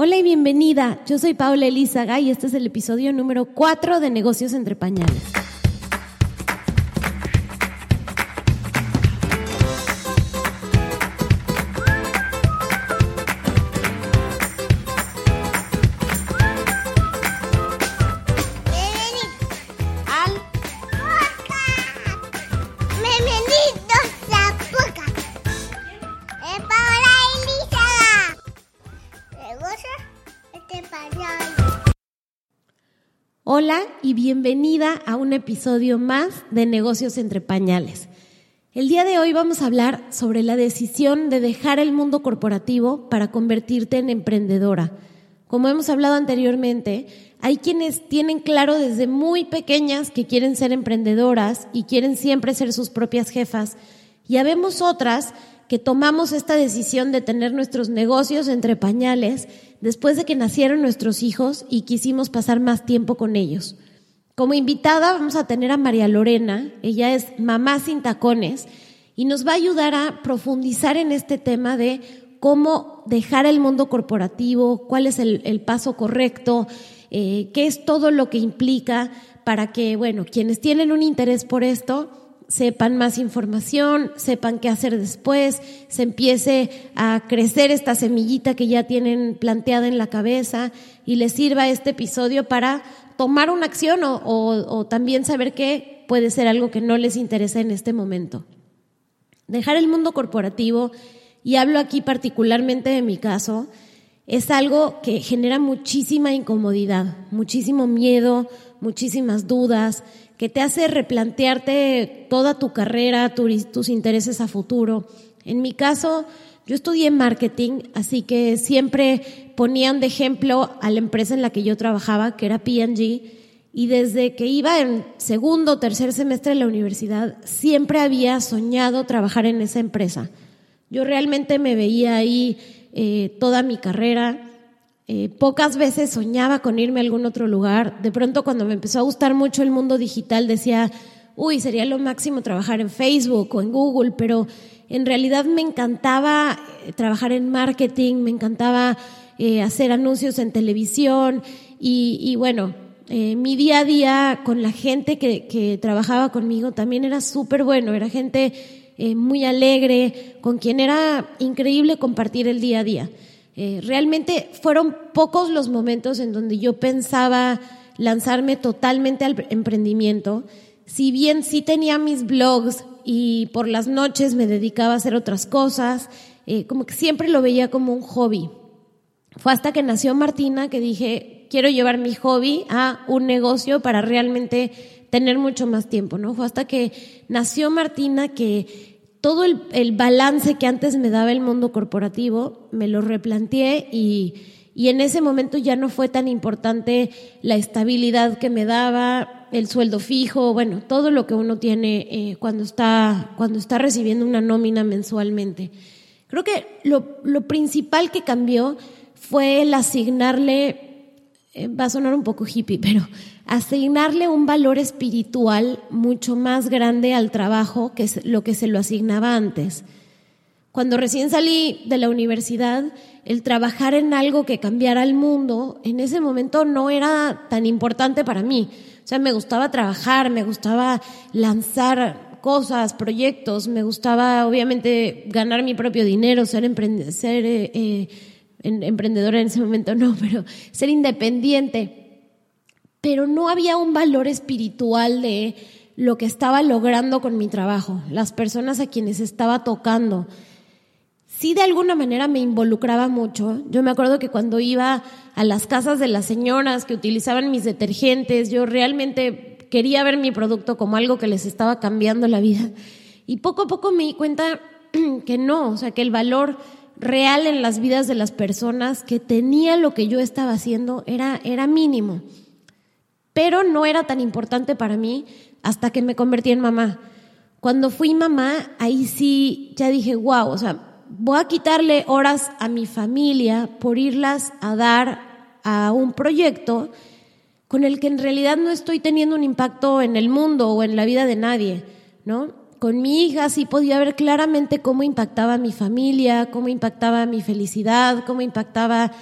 Hola y bienvenida. Yo soy Paula Elizaga y este es el episodio número 4 de Negocios entre Pañales. Bienvenida a un episodio más de Negocios entre Pañales. El día de hoy vamos a hablar sobre la decisión de dejar el mundo corporativo para convertirte en emprendedora. Como hemos hablado anteriormente, hay quienes tienen claro desde muy pequeñas que quieren ser emprendedoras y quieren siempre ser sus propias jefas. Y habemos otras que tomamos esta decisión de tener nuestros negocios entre pañales después de que nacieron nuestros hijos y quisimos pasar más tiempo con ellos. Como invitada vamos a tener a María Lorena, ella es mamá sin tacones y nos va a ayudar a profundizar en este tema de cómo dejar el mundo corporativo, cuál es el, paso correcto, eh, qué es todo lo que implica para que, bueno, quienes tienen un interés por esto sepan más información, sepan qué hacer después, se empiece a crecer esta semillita que ya tienen planteada en la cabeza y les sirva este episodio para tomar una acción o, también saber que puede ser algo que no les interesa en este momento. Dejar el mundo corporativo, y hablo aquí particularmente de mi caso, es algo que genera muchísima incomodidad, muchísimo miedo, muchísimas dudas, que te hace replantearte toda tu carrera, tu- tus intereses a futuro. En mi caso, yo estudié marketing, así que siempre ponían de ejemplo a la empresa en la que yo trabajaba, que era P&G, y desde que iba en segundo o tercer semestre de la universidad, siempre había soñado trabajar en esa empresa. Yo realmente me veía ahí eh, toda mi carrera. Eh, pocas veces soñaba con irme a algún otro lugar. De pronto cuando me empezó a gustar mucho el mundo digital decía, uy, sería lo máximo trabajar en Facebook o en Google, pero en realidad me encantaba eh, trabajar en marketing, me encantaba eh, hacer anuncios en televisión y, bueno, eh, mi día a día con la gente que, trabajaba conmigo también era súper bueno, era gente muy alegre, con quien era increíble compartir el día a día. Realmente fueron pocos los momentos en donde yo pensaba lanzarme totalmente al emprendimiento. Si bien sí tenía mis blogs y por las noches me dedicaba a hacer otras cosas, eh, como que siempre lo veía como un hobby. Fue hasta que nació Martina que dije, quiero llevar mi hobby a un negocio para realmente tener mucho más tiempo, ¿no? Fue hasta que nació Martina que todo el, el balance que antes me daba el mundo corporativo, me lo replanteé y, y en ese momento ya no fue tan importante la estabilidad que me daba, el sueldo fijo, bueno, todo lo que uno tiene eh, cuando, está, cuando está recibiendo una nómina mensualmente. Creo que lo, lo principal que cambió fue el asignarle, eh, va a sonar un poco hippie, pero asignarle un valor espiritual mucho más grande al trabajo que es lo que se lo asignaba antes. Cuando recién salí de la universidad, el trabajar en algo que cambiara el mundo, en ese momento no era tan importante para mí. O sea, me gustaba trabajar, me gustaba lanzar cosas, proyectos, me gustaba obviamente ganar mi propio dinero, ser, ser eh, eh, en- emprendedora en ese momento no, pero ser independiente. Pero no había un valor espiritual de lo que estaba logrando con mi trabajo, las personas a quienes estaba tocando. Sí, de alguna manera me involucraba mucho. Yo me acuerdo que cuando iba a las casas de las señoras que utilizaban mis detergentes, yo realmente quería ver mi producto como algo que les estaba cambiando la vida. Y poco a poco me di cuenta que no, o sea, que el valor real en las vidas de las personas que tenía lo que yo estaba haciendo era, era mínimo. Pero no era tan importante para mí hasta que me convertí en mamá. Cuando fui mamá, ahí sí ya dije, wow, o sea, voy a quitarle horas a mi familia por irlas a dar a un proyecto con el que en realidad no estoy teniendo un impacto en el mundo o en la vida de nadie, ¿no? Con mi hija sí podía ver claramente cómo impactaba mi familia, cómo impactaba mi felicidad, cómo impactaba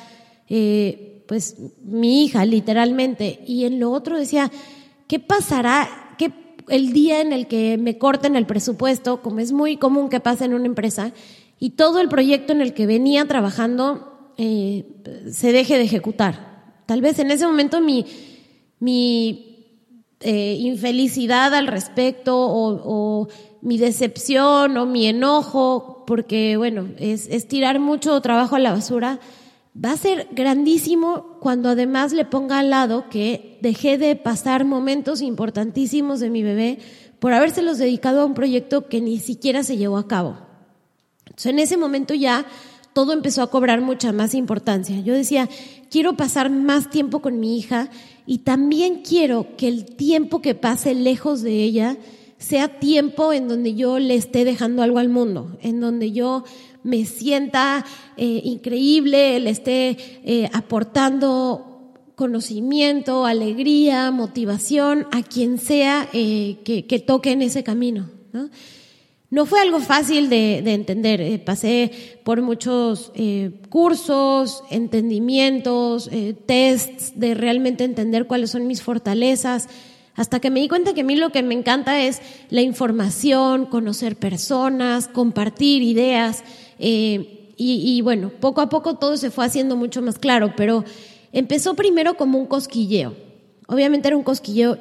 eh, pues mi hija, literalmente. Y en lo otro decía, ¿qué pasará? ¿Qué, el día en el que me corten el presupuesto, como es muy común que pase en una empresa, y todo el proyecto en el que venía trabajando eh, se deje de ejecutar. Tal vez en ese momento mi, eh, infelicidad al respecto o, mi decepción o mi enojo, porque bueno, es, es tirar mucho trabajo a la basura, va a ser grandísimo cuando además le ponga al lado que dejé de pasar momentos importantísimos de mi bebé por habérselos dedicado a un proyecto que ni siquiera se llevó a cabo. En ese momento ya todo empezó a cobrar mucha más importancia. Yo decía, quiero pasar más tiempo con mi hija y también quiero que el tiempo que pase lejos de ella sea tiempo en donde yo le esté dejando algo al mundo, en donde yo me sienta eh, increíble, le esté eh, aportando conocimiento, alegría, motivación a quien sea eh, que, toque en ese camino. ¿no? Fue algo fácil de, entender. pasé por muchos cursos, entendimientos, tests de realmente entender cuáles son mis fortalezas, hasta que me di cuenta que a mí lo que me encanta es la información, conocer personas, compartir ideas. Eh, y, bueno, poco a poco todo se fue haciendo mucho más claro, pero empezó primero como un cosquilleo. Obviamente era un cosquilleo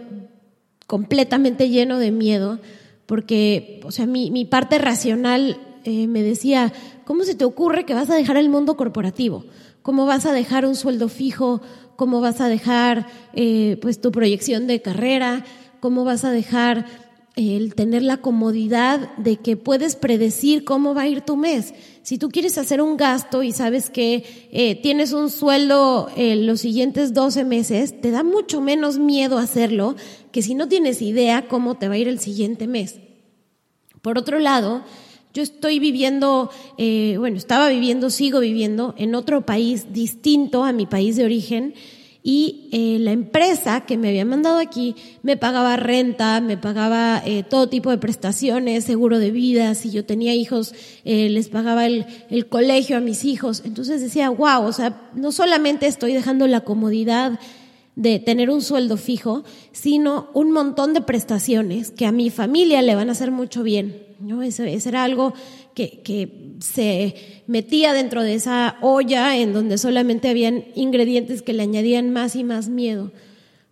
completamente lleno de miedo, porque, o sea, mi, parte racional eh, me decía, ¿cómo se te ocurre que vas a dejar el mundo corporativo? ¿Cómo vas a dejar un sueldo fijo? ¿Cómo vas a dejar eh, pues tu proyección de carrera? ¿Cómo vas a dejar el tener la comodidad de que puedes predecir cómo va a ir tu mes. Si tú quieres hacer un gasto y sabes que eh, tienes un sueldo en los siguientes 12 meses, te da mucho menos miedo hacerlo que si no tienes idea cómo te va a ir el siguiente mes. Por otro lado, yo estoy viviendo, eh, bueno, estaba viviendo, sigo viviendo en otro país distinto a mi país de origen y eh, la empresa que me había mandado aquí me pagaba renta, me pagaba eh, todo tipo de prestaciones, seguro de vida, si yo tenía hijos, eh, les pagaba el, colegio a mis hijos. Entonces decía, wow, o sea, no solamente estoy dejando la comodidad de tener un sueldo fijo, sino un montón de prestaciones que a mi familia le van a hacer mucho bien. ¿no? Eso era algo que, se metía dentro de esa olla en donde solamente habían ingredientes que le añadían más y más miedo.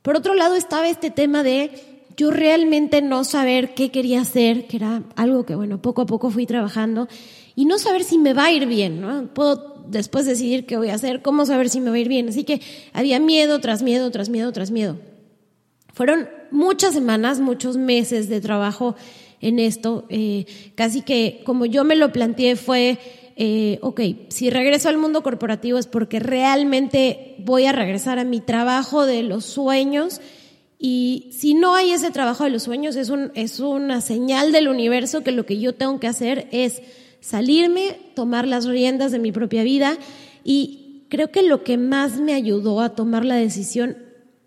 Por otro lado estaba este tema de yo realmente no saber qué quería hacer, que era algo que, bueno, poco a poco fui trabajando, y no saber si me va a ir bien, ¿no? Puedo después decidir qué voy a hacer, cómo saber si me va a ir bien. Así que había miedo tras miedo, tras miedo, tras miedo. Fueron muchas semanas, muchos meses de trabajo en esto. Eh, casi que como yo me lo planteé fue, eh, ok, si regreso al mundo corporativo es porque realmente voy a regresar a mi trabajo de los sueños. Y si no hay ese trabajo de los sueños, es, un, es una señal del universo que lo que yo tengo que hacer es salirme, tomar las riendas de mi propia vida. Y creo que lo que más me ayudó a tomar la decisión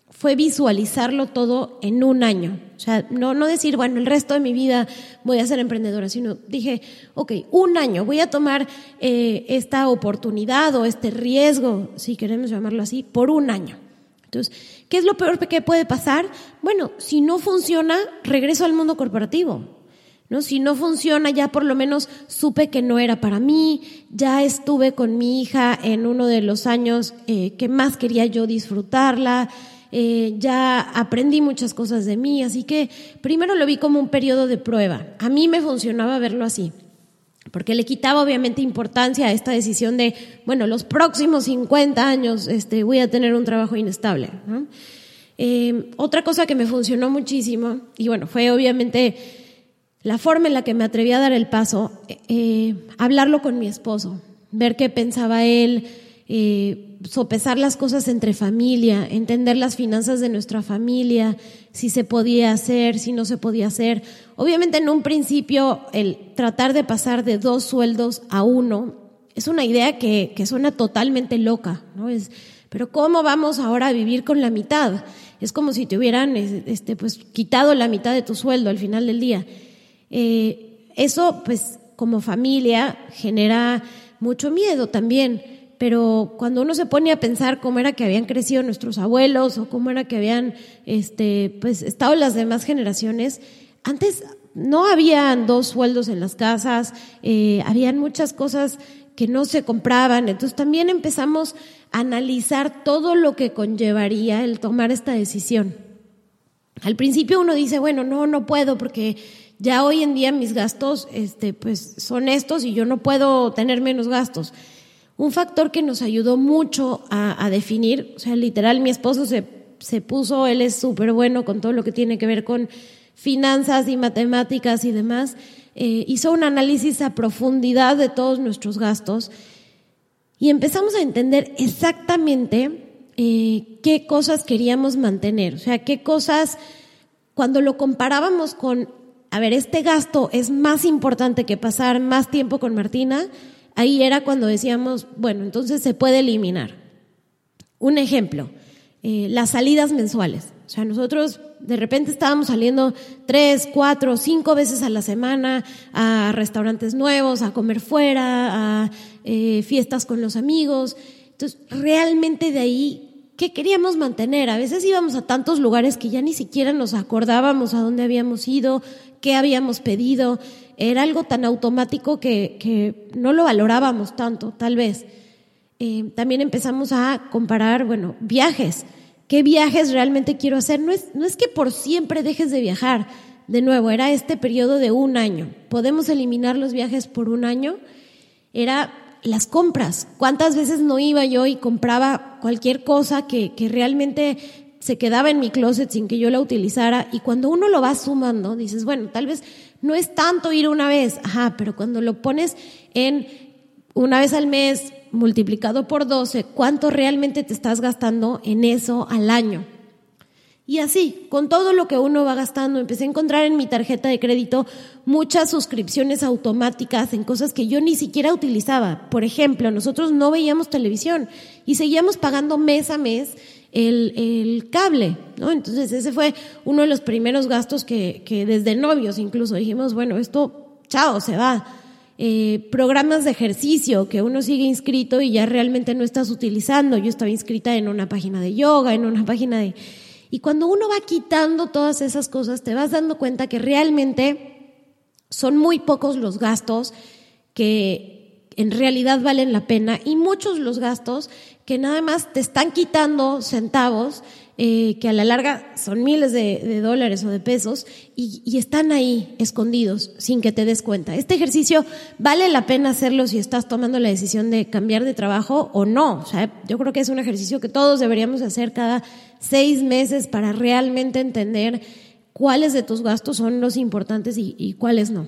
fue visualizarlo todo en un año. O sea, no, no decir, bueno, el resto de mi vida voy a ser emprendedora, sino dije, ok, un año, voy a tomar eh, esta oportunidad o este riesgo, si queremos llamarlo así, por un año. Entonces, ¿qué es lo peor que puede pasar? Bueno, si no funciona, regreso al mundo corporativo. ¿No? Si no funciona, ya por lo menos supe que no era para mí, ya estuve con mi hija en uno de los años eh, que más quería yo disfrutarla, eh, ya aprendí muchas cosas de mí, así que primero lo vi como un periodo de prueba. A mí me funcionaba verlo así, porque le quitaba obviamente importancia a esta decisión de, bueno, los próximos 50 años este, voy a tener un trabajo inestable. Eh, otra cosa que me funcionó muchísimo, y bueno, fue obviamente la forma en la que me atreví a dar el paso, eh, hablarlo con mi esposo, ver qué pensaba él, eh, sopesar las cosas entre familia, entender las finanzas de nuestra familia, si se podía hacer, si no se podía hacer. Obviamente en un principio el tratar de pasar de dos sueldos a uno es una idea que, que suena totalmente loca, ¿no? Es, pero ¿cómo vamos ahora a vivir con la mitad? Es como si te hubieran este, pues, quitado la mitad de tu sueldo al final del día. Eh, eso, pues, como familia, genera mucho miedo también pero cuando uno se pone a pensar cómo era que habían crecido nuestros abuelos o cómo era que habían este, pues, estado las demás generaciones, antes no habían dos sueldos en las casas, eh, habían muchas cosas que no se compraban, entonces también empezamos a analizar todo lo que conllevaría el tomar esta decisión. Al principio uno dice, bueno, no, no puedo porque ya hoy en día mis gastos este, pues, son estos y yo no puedo tener menos gastos. Un factor que nos ayudó mucho a, definir, o sea, literal, mi esposo se, se puso, él es súper bueno con todo lo que tiene que ver con finanzas y matemáticas y demás, eh, hizo un análisis a profundidad de todos nuestros gastos y empezamos a entender exactamente eh, qué cosas queríamos mantener, o sea, qué cosas, cuando lo comparábamos con, a ver, este gasto es más importante que pasar más tiempo con Martina, ahí era cuando decíamos, bueno, entonces se puede eliminar. Un ejemplo, eh, las salidas mensuales. O sea, nosotros de repente estábamos saliendo tres, cuatro, cinco veces a la semana a restaurantes nuevos, a comer fuera, a eh, fiestas con los amigos. Entonces, realmente de ahí, ¿qué queríamos mantener? A veces íbamos a tantos lugares que ya ni siquiera nos acordábamos a dónde habíamos ido, qué habíamos pedido era algo tan automático que, no lo valorábamos tanto, tal vez. Eh, también empezamos a comparar, bueno, viajes. ¿Qué viajes realmente quiero hacer? No es, no es que por siempre dejes de viajar. De nuevo, era este periodo de un año. ¿Podemos eliminar los viajes por un año? Era las compras. ¿Cuántas veces no iba yo y compraba cualquier cosa que, que realmente se quedaba en mi closet sin que yo la utilizara? Y cuando uno lo va sumando, dices, bueno, tal vez no es tanto ir una vez, ajá, pero cuando lo pones en una vez al mes multiplicado por 12, ¿cuánto realmente te estás gastando en eso al año? Y así, con todo lo que uno va gastando, empecé a encontrar en mi tarjeta de crédito muchas suscripciones automáticas en cosas que yo ni siquiera utilizaba. Por ejemplo, nosotros no veíamos televisión y seguíamos pagando mes a mes el, cable, ¿no? Entonces ese fue uno de los primeros gastos que, que desde novios incluso dijimos, bueno, esto, chao, se va. Eh, programas de ejercicio que uno sigue inscrito y ya realmente no estás utilizando. Yo estaba inscrita en una página de yoga, en una página de... Y cuando uno va quitando todas esas cosas, te vas dando cuenta que realmente son muy pocos los gastos que en realidad valen la pena y muchos los gastos que nada más te están quitando centavos, eh, que a la larga son miles de, dólares o de pesos, y, están ahí escondidos sin que te des cuenta. Este ejercicio vale la pena hacerlo si estás tomando la decisión de cambiar de trabajo o no. O sea, yo creo que es un ejercicio que todos deberíamos hacer cada seis meses para realmente entender cuáles de tus gastos son los importantes y, cuáles no.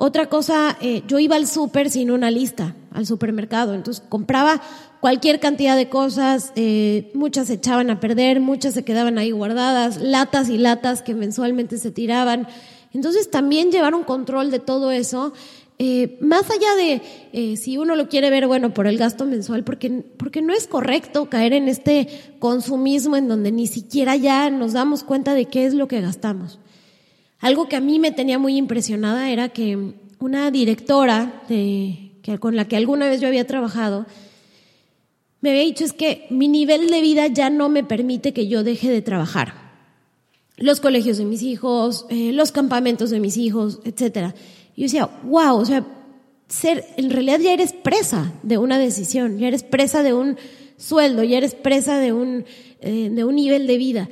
Otra cosa, eh, yo iba al súper sin una lista, al supermercado, entonces compraba cualquier cantidad de cosas, eh, muchas se echaban a perder, muchas se quedaban ahí guardadas, latas y latas que mensualmente se tiraban. Entonces también llevar un control de todo eso, eh, más allá de eh, si uno lo quiere ver, bueno, por el gasto mensual, porque, porque no es correcto caer en este consumismo en donde ni siquiera ya nos damos cuenta de qué es lo que gastamos. Algo que a mí me tenía muy impresionada era que una directora que, con la que alguna vez yo había trabajado, me había dicho es que mi nivel de vida ya no me permite que yo deje de trabajar. Los colegios de mis hijos, eh, los campamentos de mis hijos, etcétera. Y yo decía, wow, o sea, ser, en realidad ya eres presa de una decisión, ya eres presa de un sueldo, ya eres presa de un, eh, de un nivel de vida.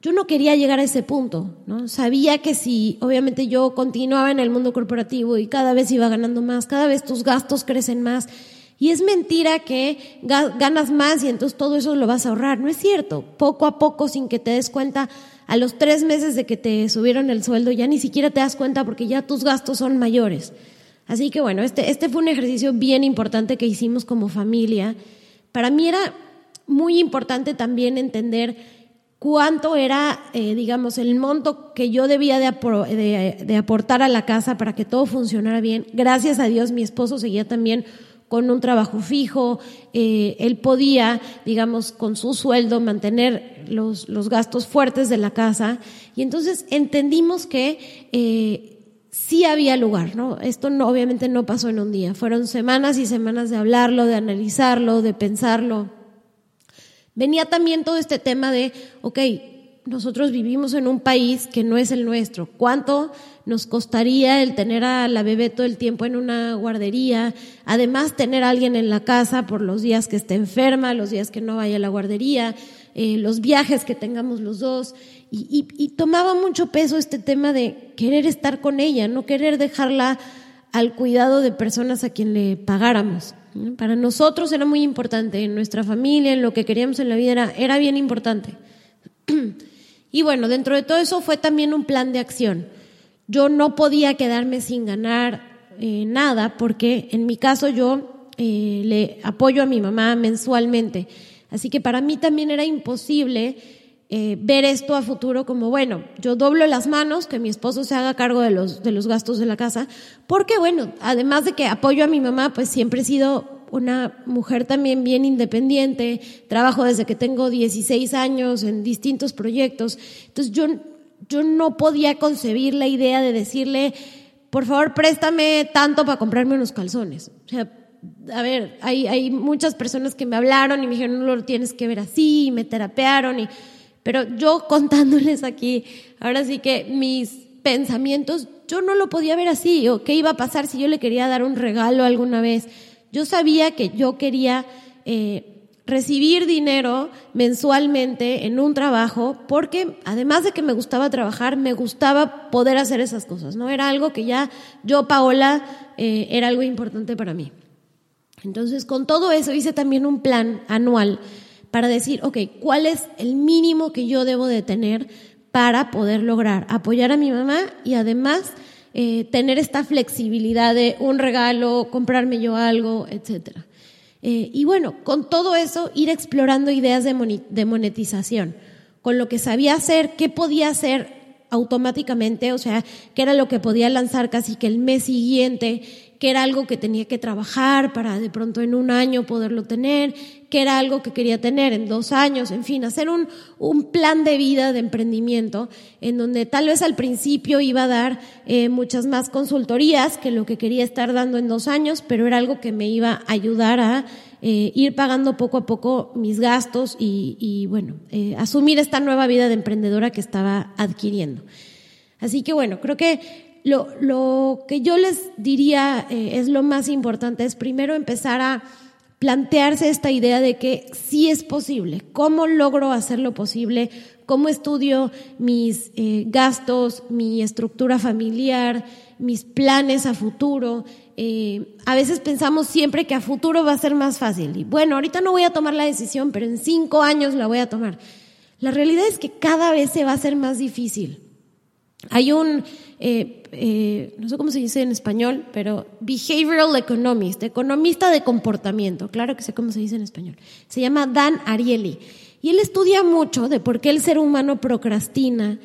Yo no quería llegar a ese punto, ¿no? Sabía que si obviamente yo continuaba en el mundo corporativo y cada vez iba ganando más, cada vez tus gastos crecen más, y es mentira que ganas más y entonces todo eso lo vas a ahorrar. No es cierto. Poco a poco, sin que te des cuenta, a los tres meses de que te subieron el sueldo, ya ni siquiera te das cuenta porque ya tus gastos son mayores. Así que bueno, este, este fue un ejercicio bien importante que hicimos como familia. Para mí era muy importante también entender cuánto era, eh, digamos, el monto que yo debía de, de aportar a la casa para que todo funcionara bien. Gracias a Dios, mi esposo seguía también con un trabajo fijo, eh, él podía, digamos, con su sueldo mantener los, los, gastos fuertes de la casa. Y entonces entendimos que eh, sí había lugar, ¿no? Esto no, obviamente no pasó en un día, fueron semanas y semanas de hablarlo, de analizarlo, de pensarlo. Venía también todo este tema de, ok, nosotros vivimos en un país que no es el nuestro. ¿Cuánto nos costaría el tener a la bebé todo el tiempo en una guardería? Además, tener a alguien en la casa por los días que esté enferma, los días que no vaya a la guardería, eh, los viajes que tengamos los dos. Y, tomaba mucho peso este tema de querer estar con ella, no querer dejarla al cuidado de personas a quien le pagáramos. Para nosotros era muy importante, en nuestra familia, en lo que queríamos en la vida, era, era bien importante. Y bueno, dentro de todo eso fue también un plan de acción. Yo no podía quedarme sin ganar eh, nada porque en mi caso yo eh, le apoyo a mi mamá mensualmente. Así que para mí también era imposible eh, ver esto a futuro como, bueno, yo doblo las manos, que mi esposo se haga cargo de los, de los gastos de la casa, porque bueno, además de que apoyo a mi mamá, pues siempre he sido una mujer también bien independiente, trabajo desde que tengo 16 años en distintos proyectos, entonces yo, yo no podía concebir la idea de decirle, por favor, préstame tanto para comprarme unos calzones. O sea, a ver, hay, hay muchas personas que me hablaron y me dijeron, no lo tienes que ver así, y me terapearon y pero yo contándoles aquí, ahora sí que mis pensamientos, yo no lo podía ver así, o qué iba a pasar si yo le quería dar un regalo alguna vez. Yo sabía que yo quería eh, recibir dinero mensualmente en un trabajo, porque además de que me gustaba trabajar, me gustaba poder hacer esas cosas, ¿no? Era algo que ya yo, Paola, eh, era algo importante para mí. Entonces, con todo eso hice también un plan anual para decir, ok, ¿cuál es el mínimo que yo debo de tener para poder lograr apoyar a mi mamá y además eh, tener esta flexibilidad de un regalo, comprarme yo algo, etcétera? Eh, y bueno, con todo eso, ir explorando ideas de, monetización, con lo que sabía hacer, qué podía hacer automáticamente, o sea, qué era lo que podía lanzar casi que el mes siguiente, que era algo que tenía que trabajar para de pronto en un año poderlo tener, que era algo que quería tener en dos años, en fin, hacer un, un plan de vida de emprendimiento en donde tal vez al principio iba a dar eh, muchas más consultorías que lo que quería estar dando en dos años, pero era algo que me iba a ayudar a eh, ir pagando poco a poco mis gastos y, bueno, eh, asumir esta nueva vida de emprendedora que estaba adquiriendo. Así que bueno, creo que lo, lo que yo les diría es lo más importante, es primero empezar a plantearse esta idea de que sí es posible, cómo logro hacerlo posible, cómo estudio mis eh, gastos, mi estructura familiar, mis planes a futuro. Eh, a veces pensamos siempre que a futuro va a ser más fácil. Y bueno, ahorita no voy a tomar la decisión, pero en cinco años la voy a tomar. La realidad es que cada vez se va a hacer más difícil. Hay un, eh, eh, no sé cómo se dice en español, pero behavioral economist, economista de comportamiento, claro que sé cómo se dice en español. Se llama Dan Ariely. Y él estudia mucho de por qué el ser humano procrastina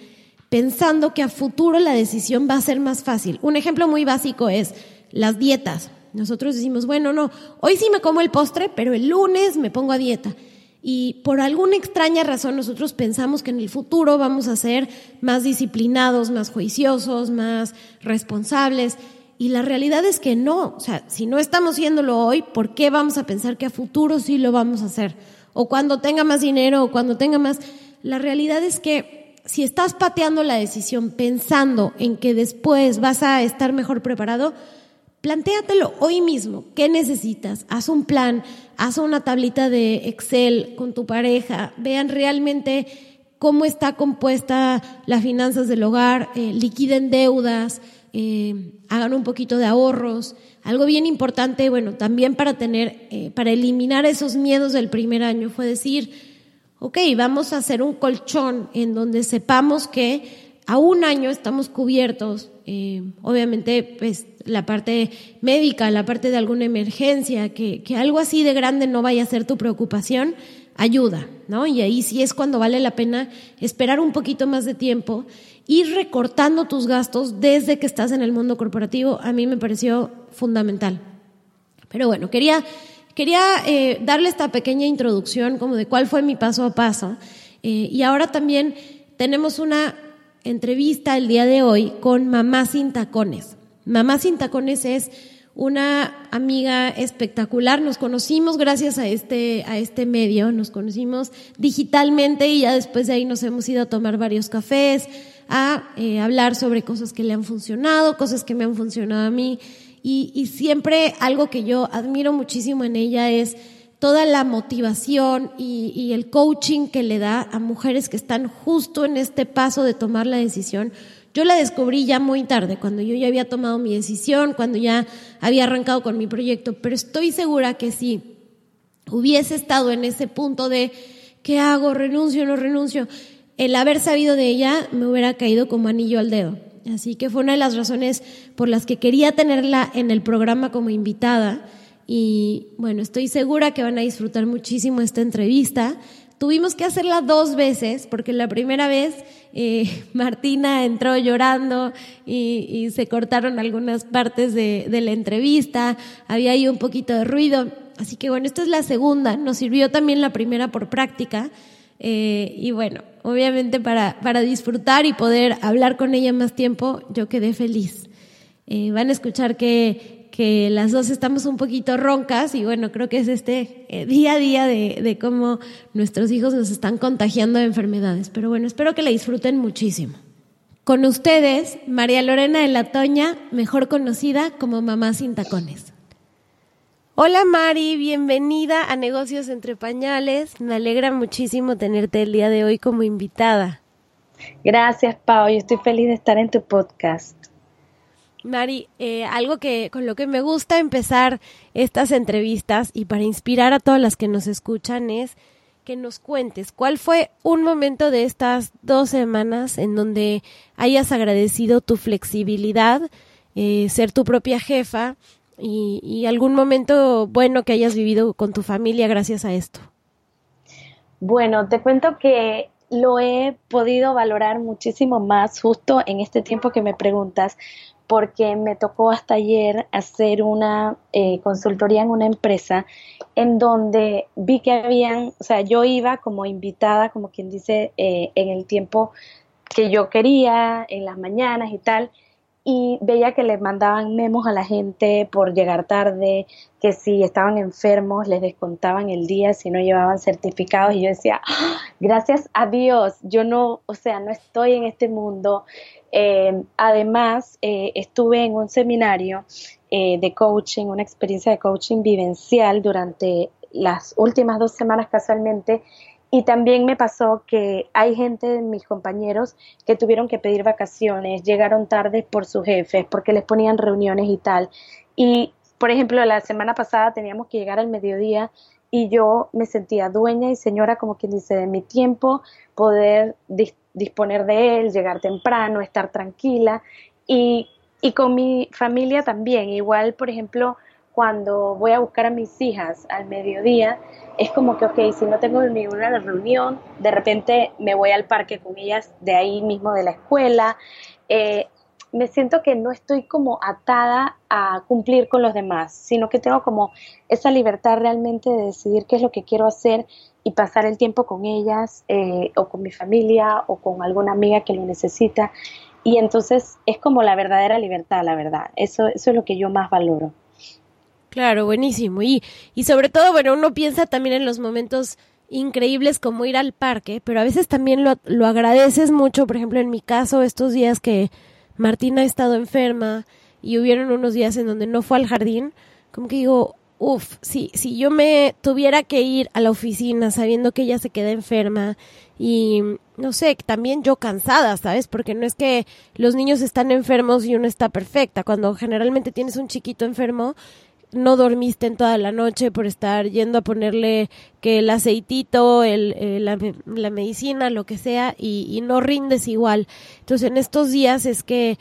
pensando que a futuro la decisión va a ser más fácil. Un ejemplo muy básico es las dietas. Nosotros decimos, bueno, no, hoy sí me como el postre, pero el lunes me pongo a dieta. Y por alguna extraña razón nosotros pensamos que en el futuro vamos a ser más disciplinados, más juiciosos, más responsables. Y la realidad es que no. O sea, si no estamos haciéndolo hoy, ¿por qué vamos a pensar que a futuro sí lo vamos a hacer? O cuando tenga más dinero, o cuando tenga más... La realidad es que si estás pateando la decisión pensando en que después vas a estar mejor preparado, Plantéatelo hoy mismo. ¿Qué necesitas? Haz un plan, haz una tablita de Excel con tu pareja. Vean realmente cómo está compuesta las finanzas del hogar, eh, liquiden deudas, eh, hagan un poquito de ahorros. Algo bien importante, bueno, también para tener, eh, para eliminar esos miedos del primer año fue decir, ok, vamos a hacer un colchón en donde sepamos que a un año estamos cubiertos, obviamente, pues la parte médica, la parte de alguna emergencia, que, que, algo así de grande no vaya a ser tu preocupación, ayuda, ¿no? Y ahí sí es cuando vale la pena esperar un poquito más de tiempo, ir recortando tus gastos desde que estás en el mundo corporativo, a mí me pareció fundamental. Pero bueno, quería, quería eh, darle esta pequeña introducción como de cuál fue mi paso a paso. Eh, y ahora también tenemos una entrevista el día de hoy con Mamá Sin Tacones. Mamá Sin Tacones es una amiga espectacular. Nos conocimos gracias a este, a este medio, nos conocimos digitalmente y ya después de ahí nos hemos ido a tomar varios cafés, a eh, hablar sobre cosas que le han funcionado, cosas que me han funcionado a mí. Y, y siempre algo que yo admiro muchísimo en ella es toda la motivación y, y, el coaching que le da a mujeres que están justo en este paso de tomar la decisión. Yo la descubrí ya muy tarde, cuando yo ya había tomado mi decisión, cuando ya había arrancado con mi proyecto, pero estoy segura que si hubiese estado en ese punto de ¿qué hago? ¿Renuncio? ¿No renuncio? El haber sabido de ella me hubiera caído como anillo al dedo. Así que fue una de las razones por las que quería tenerla en el programa como invitada y bueno, estoy segura que van a disfrutar muchísimo esta entrevista. Tuvimos que hacerla dos veces porque la primera vez eh, Martina entró llorando y, se cortaron algunas partes de, de la entrevista, había ahí un poquito de ruido. Así que bueno, esta es la segunda, nos sirvió también la primera por práctica. Eh, y bueno, obviamente para, para disfrutar y poder hablar con ella más tiempo, yo quedé feliz. Eh, van a escuchar que que las dos estamos un poquito roncas y bueno, creo que es este eh, día a día de, de, cómo nuestros hijos nos están contagiando de enfermedades. Pero bueno, espero que la disfruten muchísimo. Con ustedes, María Lorena de la Toña, mejor conocida como Mamá Sin Tacones. Hola Mari, bienvenida a Negocios entre Pañales. Me alegra muchísimo tenerte el día de hoy como invitada. Gracias, Pau. Yo estoy feliz de estar en tu podcast. Mari, eh, algo que con lo que me gusta empezar estas entrevistas y para inspirar a todas las que nos escuchan es que nos cuentes cuál fue un momento de estas dos semanas en donde hayas agradecido tu flexibilidad, eh, ser tu propia jefa y, y algún momento bueno que hayas vivido con tu familia gracias a esto. Bueno, te cuento que lo he podido valorar muchísimo más justo en este tiempo que me preguntas, porque me tocó hasta ayer hacer una eh, consultoría en una empresa en donde vi que habían, o sea, yo iba como invitada, como quien dice, eh, en el tiempo que yo quería, en las mañanas y tal, y veía que les mandaban memos a la gente por llegar tarde, que si estaban enfermos les descontaban el día si no llevaban certificados y yo decía, ¡Ah! gracias a Dios, yo no, o sea, no estoy en este mundo, eh, además, eh, estuve en un seminario eh, de coaching, una experiencia de coaching vivencial durante las últimas dos semanas casualmente. Y también me pasó que hay gente de mis compañeros que tuvieron que pedir vacaciones, llegaron tarde por sus jefes, porque les ponían reuniones y tal. Y, por ejemplo, la semana pasada teníamos que llegar al mediodía y yo me sentía dueña y señora, como quien dice, de mi tiempo, poder disponer de él, llegar temprano, estar tranquila y, y con mi familia también. Igual, por ejemplo, cuando voy a buscar a mis hijas al mediodía, es como que, ok, si no tengo ninguna reunión, de repente me voy al parque con ellas de ahí mismo de la escuela. Eh, me siento que no estoy como atada a cumplir con los demás, sino que tengo como esa libertad realmente de decidir qué es lo que quiero hacer y pasar el tiempo con ellas eh, o con mi familia o con alguna amiga que lo necesita. Y entonces es como la verdadera libertad, la verdad. Eso, eso es lo que yo más valoro. Claro, buenísimo. Y, y sobre todo, bueno, uno piensa también en los momentos increíbles como ir al parque, pero a veces también lo, lo agradeces mucho. Por ejemplo, en mi caso, estos días que Martina ha estado enferma y hubieron unos días en donde no fue al jardín, como que digo, Uf, si, si yo me tuviera que ir a la oficina sabiendo que ella se queda enferma y no sé, también yo cansada, ¿sabes? Porque no es que los niños están enfermos y uno está perfecta. Cuando generalmente tienes un chiquito enfermo, no dormiste en toda la noche por estar yendo a ponerle que el aceitito, el, la, la, medicina, lo que sea, y, y no rindes igual. Entonces en estos días es que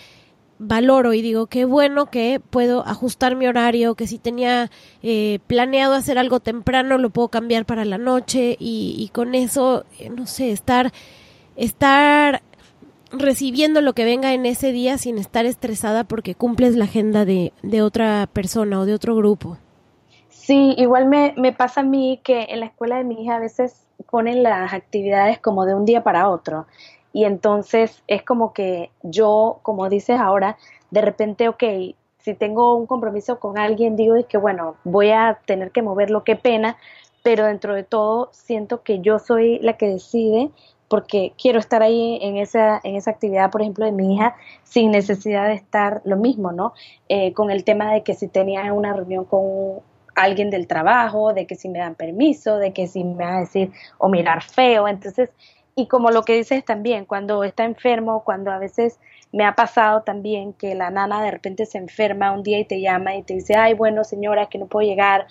valoro y digo, qué bueno que puedo ajustar mi horario, que si tenía eh, planeado hacer algo temprano, lo puedo cambiar para la noche y, y con eso, eh, no sé, estar, estar recibiendo lo que venga en ese día sin estar estresada porque cumples la agenda de, de otra persona o de otro grupo. Sí, igual me, me pasa a mí que en la escuela de mi hija a veces ponen las actividades como de un día para otro y entonces es como que yo, como dices ahora, de repente, ok, si tengo un compromiso con alguien, digo es que bueno, voy a tener que moverlo, qué pena, pero dentro de todo siento que yo soy la que decide porque quiero estar ahí en esa, en esa actividad, por ejemplo, de mi hija, sin necesidad de estar lo mismo, ¿no? Eh, con el tema de que si tenía una reunión con alguien del trabajo, de que si me dan permiso, de que si me van a decir o mirar feo, entonces, y como lo que dices también, cuando está enfermo, cuando a veces me ha pasado también que la nana de repente se enferma un día y te llama y te dice, ay, bueno, señora, que no puedo llegar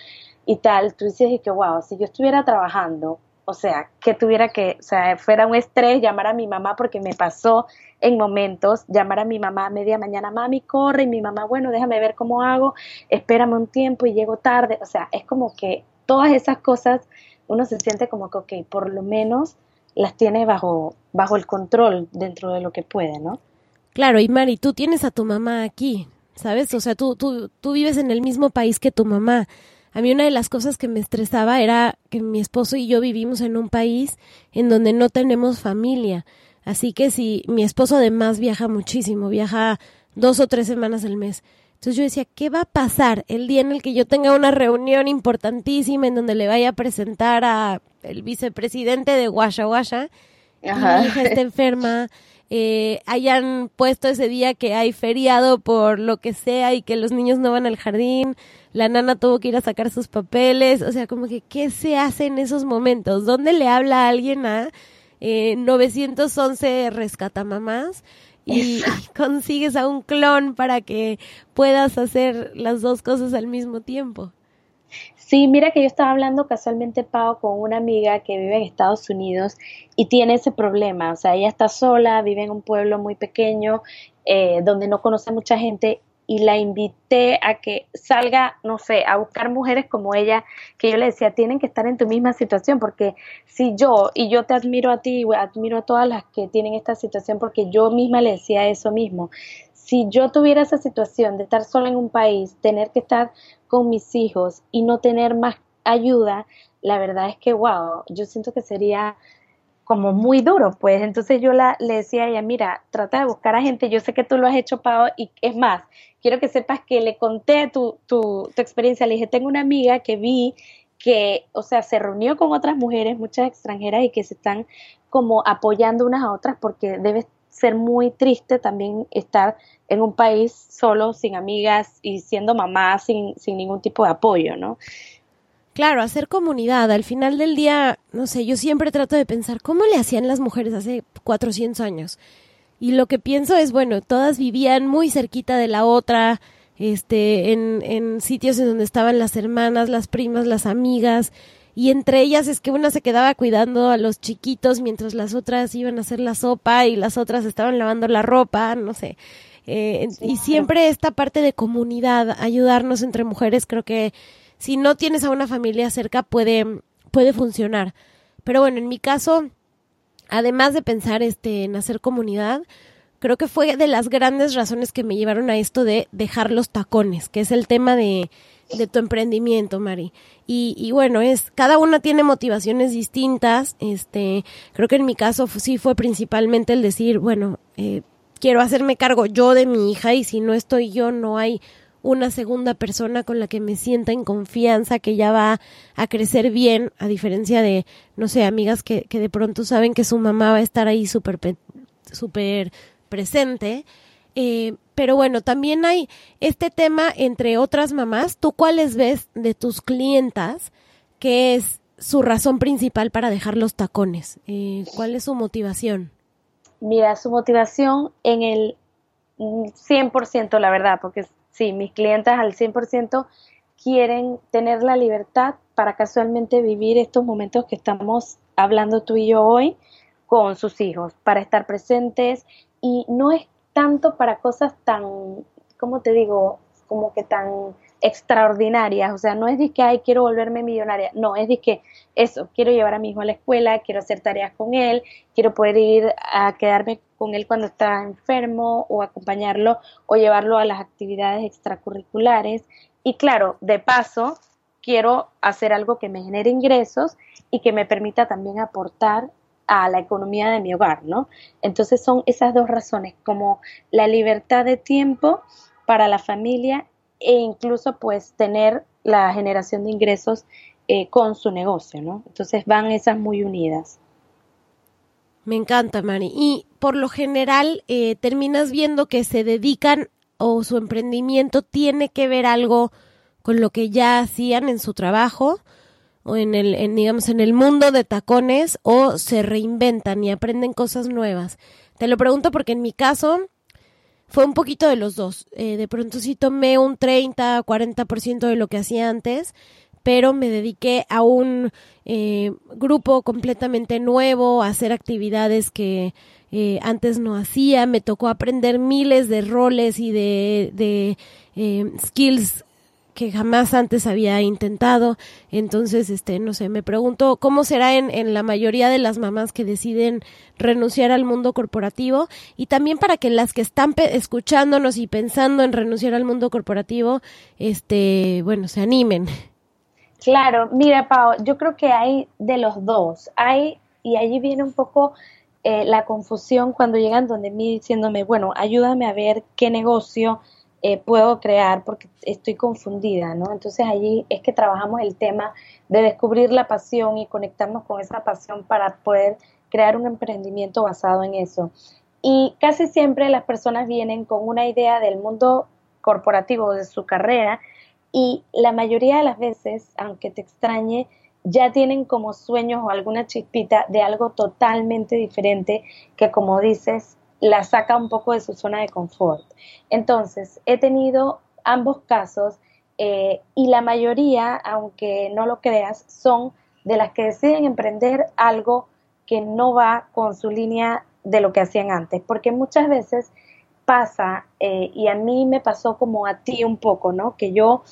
y tal, tú dices y que, wow, si yo estuviera trabajando, o sea, que tuviera que, o sea, fuera un estrés llamar a mi mamá porque me pasó en momentos, llamar a mi mamá a media mañana, mami, corre, y mi mamá, bueno, déjame ver cómo hago, espérame un tiempo y llego tarde, o sea, es como que todas esas cosas uno se siente como que, ok, por lo menos las tiene bajo, bajo el control dentro de lo que puede, ¿no? Claro, y Mari, tú tienes a tu mamá aquí, ¿sabes? O sea, tú, tú, tú vives en el mismo país que tu mamá. A mí una de las cosas que me estresaba era que mi esposo y yo vivimos en un país en donde no tenemos familia. Así que si mi esposo además viaja muchísimo, viaja dos o tres semanas al mes. Entonces yo decía, ¿qué va a pasar el día en el que yo tenga una reunión importantísima en donde le vaya a presentar a el vicepresidente de Guasha Guasha? Y mi hija está enferma, eh, hayan puesto ese día que hay feriado por lo que sea y que los niños no van al jardín, la nana tuvo que ir a sacar sus papeles, o sea, como que, ¿qué se hace en esos momentos? ¿Dónde le habla a alguien a eh, 911 rescatamamás? Y, y consigues a un clon para que puedas hacer las dos cosas al mismo tiempo. Sí, mira que yo estaba hablando casualmente, Pau, con una amiga que vive en Estados Unidos y tiene ese problema. O sea, ella está sola, vive en un pueblo muy pequeño eh, donde no conoce mucha gente y la invité a que salga, no sé, a buscar mujeres como ella, que yo le decía, tienen que estar en tu misma situación, porque si yo, y yo te admiro a ti, admiro a todas las que tienen esta situación, porque yo misma le decía eso mismo, si yo tuviera esa situación de estar sola en un país, tener que estar con mis hijos y no tener más ayuda, la verdad es que, wow, yo siento que sería como muy duro, pues. Entonces yo la, le decía a ella, mira, trata de buscar a gente, yo sé que tú lo has hecho, Pau, y es más, quiero que sepas que le conté tu, tu, tu experiencia, le dije, tengo una amiga que vi que, o sea, se reunió con otras mujeres, muchas extranjeras, y que se están como apoyando unas a otras porque debe ser muy triste también estar en un país solo, sin amigas y siendo mamá sin, sin ningún tipo de apoyo, ¿no? Claro, hacer comunidad. Al final del día, no sé, yo siempre trato de pensar cómo le hacían las mujeres hace 400 años. Y lo que pienso es, bueno, todas vivían muy cerquita de la otra, este, en, en sitios en donde estaban las hermanas, las primas, las amigas, y entre ellas es que una se quedaba cuidando a los chiquitos mientras las otras iban a hacer la sopa y las otras estaban lavando la ropa, no sé. Eh, y siempre esta parte de comunidad, ayudarnos entre mujeres, creo que si no tienes a una familia cerca puede, puede funcionar. Pero bueno, en mi caso, además de pensar este, en hacer comunidad, creo que fue de las grandes razones que me llevaron a esto de dejar los tacones, que es el tema de, de tu emprendimiento, Mari. Y, y, bueno, es, cada una tiene motivaciones distintas. Este, creo que en mi caso sí fue principalmente el decir, bueno, eh, quiero hacerme cargo yo de mi hija y si no estoy yo, no hay una segunda persona con la que me sienta en confianza, que ya va a crecer bien, a diferencia de, no sé, amigas que, que de pronto saben que su mamá va a estar ahí súper super presente. Eh, pero bueno, también hay este tema entre otras mamás. ¿Tú cuáles ves de tus clientas que es su razón principal para dejar los tacones? Eh, ¿Cuál es su motivación? Mira, su motivación en el 100%, la verdad, porque sí, mis clientas al 100% quieren tener la libertad para casualmente vivir estos momentos que estamos hablando tú y yo hoy con sus hijos, para estar presentes y no es tanto para cosas tan, ¿cómo te digo? Como que tan extraordinarias, o sea, no es de que, ay, quiero volverme millonaria, no, es de que eso, quiero llevar a mi hijo a la escuela, quiero hacer tareas con él, quiero poder ir a quedarme con él cuando está enfermo o acompañarlo o llevarlo a las actividades extracurriculares y claro, de paso, quiero hacer algo que me genere ingresos y que me permita también aportar a la economía de mi hogar, ¿no? Entonces son esas dos razones, como la libertad de tiempo para la familia e incluso pues tener la generación de ingresos eh, con su negocio, ¿no? Entonces van esas muy unidas. Me encanta, Mari. Y por lo general eh, terminas viendo que se dedican o su emprendimiento tiene que ver algo con lo que ya hacían en su trabajo o en el, en, digamos, en el mundo de tacones o se reinventan y aprenden cosas nuevas. Te lo pregunto porque en mi caso fue un poquito de los dos. Eh, de pronto sí tomé un 30, 40% de lo que hacía antes, pero me dediqué a un eh, grupo completamente nuevo, a hacer actividades que eh, antes no hacía, me tocó aprender miles de roles y de, skills que jamás antes había intentado. Entonces, este, no sé, me pregunto cómo será en, en, la mayoría de las mamás que deciden renunciar al mundo corporativo y también para que las que están escuchándonos y pensando en renunciar al mundo corporativo, este, bueno, se animen. Claro, mira, Pau, yo creo que hay de los dos. Hay, y allí viene un poco eh, la confusión cuando llegan donde mí diciéndome, bueno, ayúdame a ver qué negocio eh, puedo crear porque estoy confundida, ¿no? Entonces allí es que trabajamos el tema de descubrir la pasión y conectarnos con esa pasión para poder crear un emprendimiento basado en eso. Y casi siempre las personas vienen con una idea del mundo corporativo de su carrera y la mayoría de las veces, aunque te extrañe, ya tienen como sueños o alguna chispita de algo totalmente diferente que, como dices, la saca un poco de su zona de confort. Entonces, he tenido ambos casos eh, y la mayoría, aunque no lo creas, son de las que deciden emprender algo que no va con su línea de lo que hacían antes, porque muchas veces pasa, eh, y a mí me pasó como a ti un poco, ¿no? Que yo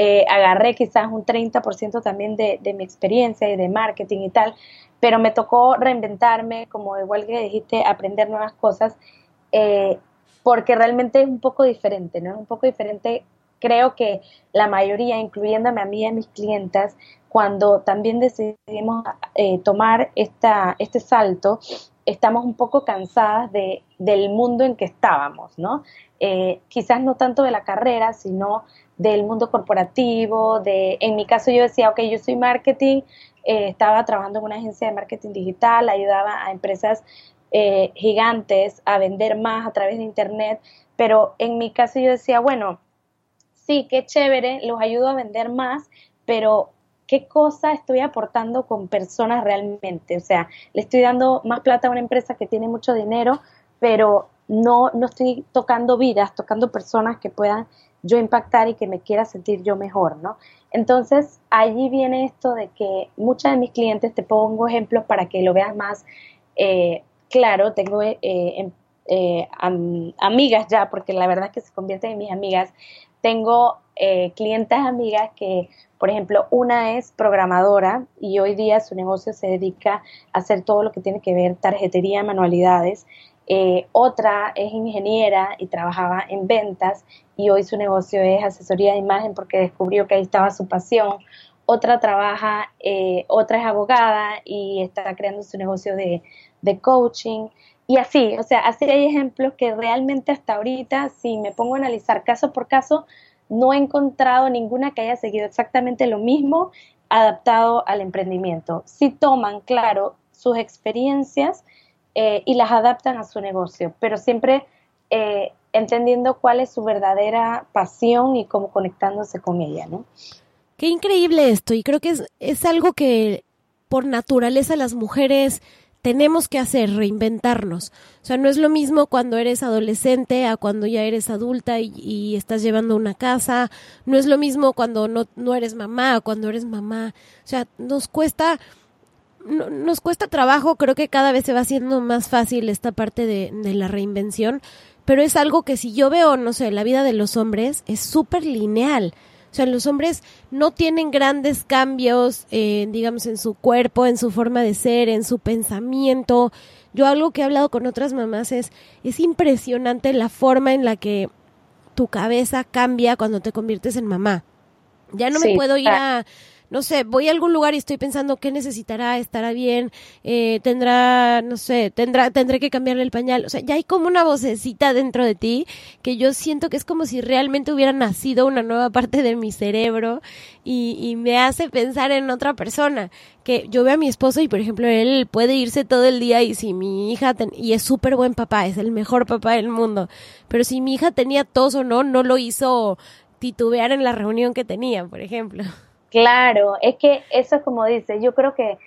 eh, agarré quizás un 30% también de, mi experiencia y de marketing y tal, pero me tocó reinventarme, como igual que dijiste, aprender nuevas cosas, eh, porque realmente es un poco diferente, ¿no? Es un poco diferente, creo que la mayoría, incluyéndome a mí y a mis clientas, cuando también decidimos eh, tomar esta, este salto, estamos un poco cansadas de, del mundo en que estábamos, ¿no? quizás no tanto de la carrera, sino del mundo corporativo, de, en mi caso yo decía, ok, yo soy marketing, eh, estaba trabajando en una agencia de marketing digital, ayudaba a empresas eh, gigantes a vender más a través de Internet, pero en mi caso yo decía, bueno, sí, qué chévere, los ayudo a vender más, pero qué cosa estoy aportando con personas realmente. O sea, le estoy dando más plata a una empresa que tiene mucho dinero, pero no, no estoy tocando vidas, tocando personas que puedan yo impactar y que me quiera sentir yo mejor, ¿no? Entonces, allí viene esto de que muchas de mis clientes, te pongo ejemplos para que lo veas más eh, claro, tengo eh, em, eh, amigas ya, porque la verdad es que se convierten en mis amigas, tengo clientes amigas que, por ejemplo, una es programadora y hoy día su negocio se dedica a hacer todo lo que tiene que ver tarjetería, manualidades. Otra es ingeniera y trabajaba en ventas y hoy su negocio es asesoría de imagen porque descubrió que ahí estaba su pasión. Otra trabaja, eh, otra es abogada y está creando su negocio de, de coaching. Y así, o sea, así hay ejemplos que realmente hasta ahorita, si me pongo a analizar caso por caso, no he encontrado ninguna que haya seguido exactamente lo mismo adaptado al emprendimiento. Si toman, claro, sus experiencias eh, y las adaptan a su negocio, pero siempre eh, entendiendo cuál es su verdadera pasión y cómo conectándose con ella, ¿no? Qué increíble esto y creo que es, es algo que por naturaleza las mujeres tenemos que hacer, reinventarnos. O sea, no es lo mismo cuando eres adolescente a cuando ya eres adulta y, estás llevando una casa. No es lo mismo cuando no, no eres mamá a cuando eres mamá. O sea, nos cuesta, nos cuesta trabajo. Creo que cada vez se va haciendo más fácil esta parte de, de la reinvención pero es algo que si yo veo, no sé, la vida de los hombres es súper lineal. O sea, los hombres no tienen grandes cambios, eh, digamos, en su cuerpo, en su forma de ser, en su pensamiento. Yo algo que he hablado con otras mamás es, es impresionante la forma en la que tu cabeza cambia cuando te conviertes en mamá. Ya no me puedo ir a no sé, voy a algún lugar y estoy pensando qué necesitará, estará bien, eh, tendrá, no sé, tendrá, tendré que cambiarle el pañal. O sea, ya hay como una vocecita dentro de ti que yo siento que es como si realmente hubiera nacido una nueva parte de mi cerebro y, y me hace pensar en otra persona. Que yo veo a mi esposo y, por ejemplo, él puede irse todo el día y si mi hija, y es súper buen papá, es el mejor papá del mundo, pero si mi hija tenía tos o no, no lo hizo titubear en la reunión que tenía, por ejemplo. Claro, es que eso es como dice, yo creo que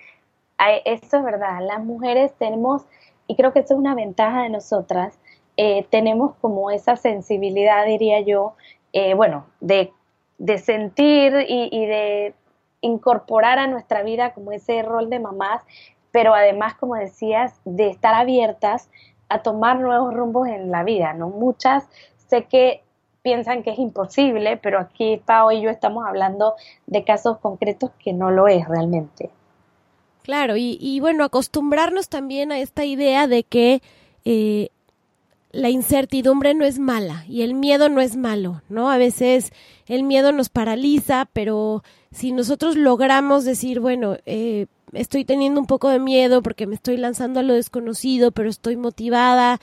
eso es verdad, las mujeres tenemos, y creo que eso es una ventaja de nosotras, eh, tenemos como esa sensibilidad, diría yo, eh, bueno, de, de sentir y, y, de incorporar a nuestra vida como ese rol de mamás, pero además, como decías, de estar abiertas a tomar nuevos rumbos en la vida, ¿no? Muchas sé que piensan que es imposible, pero aquí Pau y yo estamos hablando de casos concretos que no lo es realmente. Claro, y, y bueno, acostumbrarnos también a esta idea de que eh, la incertidumbre no es mala y el miedo no es malo, ¿no? A veces el miedo nos paraliza, pero si nosotros logramos decir, bueno, eh, estoy teniendo un poco de miedo porque me estoy lanzando a lo desconocido, pero estoy motivada,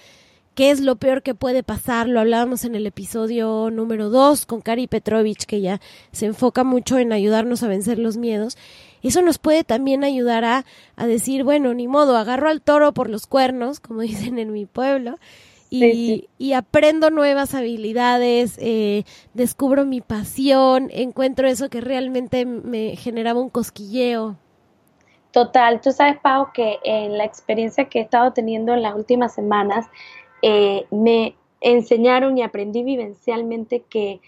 qué es lo peor que puede pasar. Lo hablábamos en el episodio número 2 con Kari Petrovich, que ya se enfoca mucho en ayudarnos a vencer los miedos. Eso nos puede también ayudar a, a decir, bueno, ni modo, agarro al toro por los cuernos, como dicen en mi pueblo, y, y, aprendo nuevas habilidades, eh, descubro mi pasión, encuentro eso que realmente me generaba un cosquilleo. Total, tú sabes, Pau, que en la experiencia que he estado teniendo en las últimas semanas, eh, me enseñaron y aprendí vivencialmente que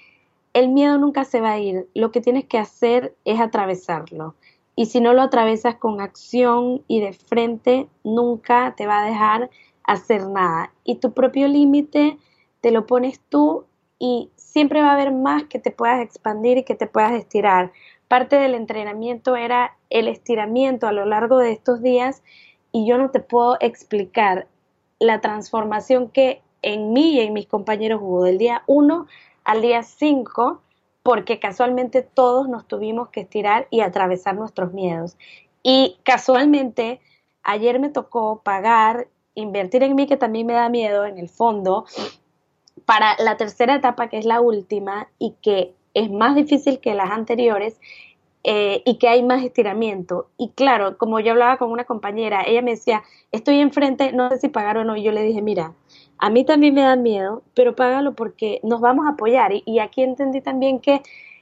el miedo nunca se va a ir, lo que tienes que hacer es atravesarlo. Y si no lo atravesas con acción y de frente, nunca te va a dejar hacer nada. Y tu propio límite te lo pones tú y siempre va a haber más que te puedas expandir y que te puedas estirar. Parte del entrenamiento era el estiramiento a lo largo de estos días y yo no te puedo explicar la transformación que en mí y en mis compañeros hubo del día 1 al día 5, porque casualmente todos nos tuvimos que estirar y atravesar nuestros miedos. Y casualmente ayer me tocó pagar, invertir en mí, que también me da miedo en el fondo, para la tercera etapa, que es la última, y que es más difícil que las anteriores, eh, y que hay más estiramiento. Y claro, como yo hablaba con una compañera, ella me decía, estoy enfrente, no sé si pagar o no, y yo le dije, mira, a mí también me da miedo, pero págalo porque nos vamos a apoyar. Y, y aquí entendí también que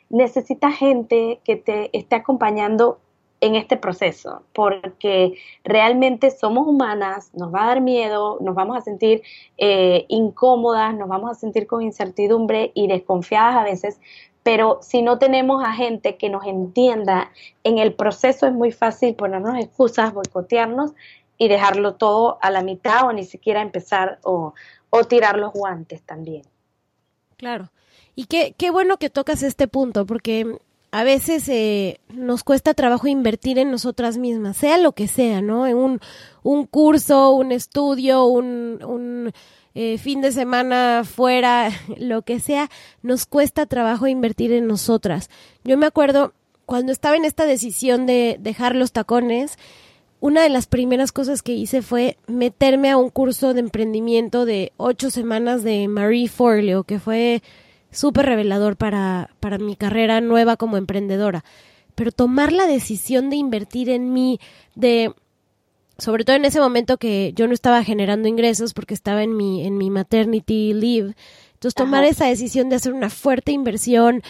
necesitas gente que te esté acompañando en este proceso, porque realmente somos humanas, nos va a dar miedo, nos vamos a sentir eh, incómodas, nos vamos a sentir con incertidumbre y desconfiadas a veces, pero si no tenemos a gente que nos entienda en el proceso es muy fácil ponernos excusas, boicotearnos y dejarlo todo a la mitad o ni siquiera empezar o, o tirar los guantes también. Claro. Y qué, qué bueno que tocas este punto, porque a veces eh, nos cuesta trabajo invertir en nosotras mismas, sea lo que sea, ¿no? En un, un curso, un estudio, un, un eh, fin de semana fuera, lo que sea, nos cuesta trabajo invertir en nosotras. Yo me acuerdo cuando estaba en esta decisión de dejar los tacones, una de las primeras cosas que hice fue meterme a un curso de emprendimiento de ocho semanas de Marie Forleo, que fue súper revelador para, para mi carrera nueva como emprendedora. Pero tomar la decisión de invertir en mí, de sobre todo en ese momento que yo no estaba generando ingresos porque estaba en mi, en mi maternity leave. Entonces tomar esa decisión de hacer una fuerte inversión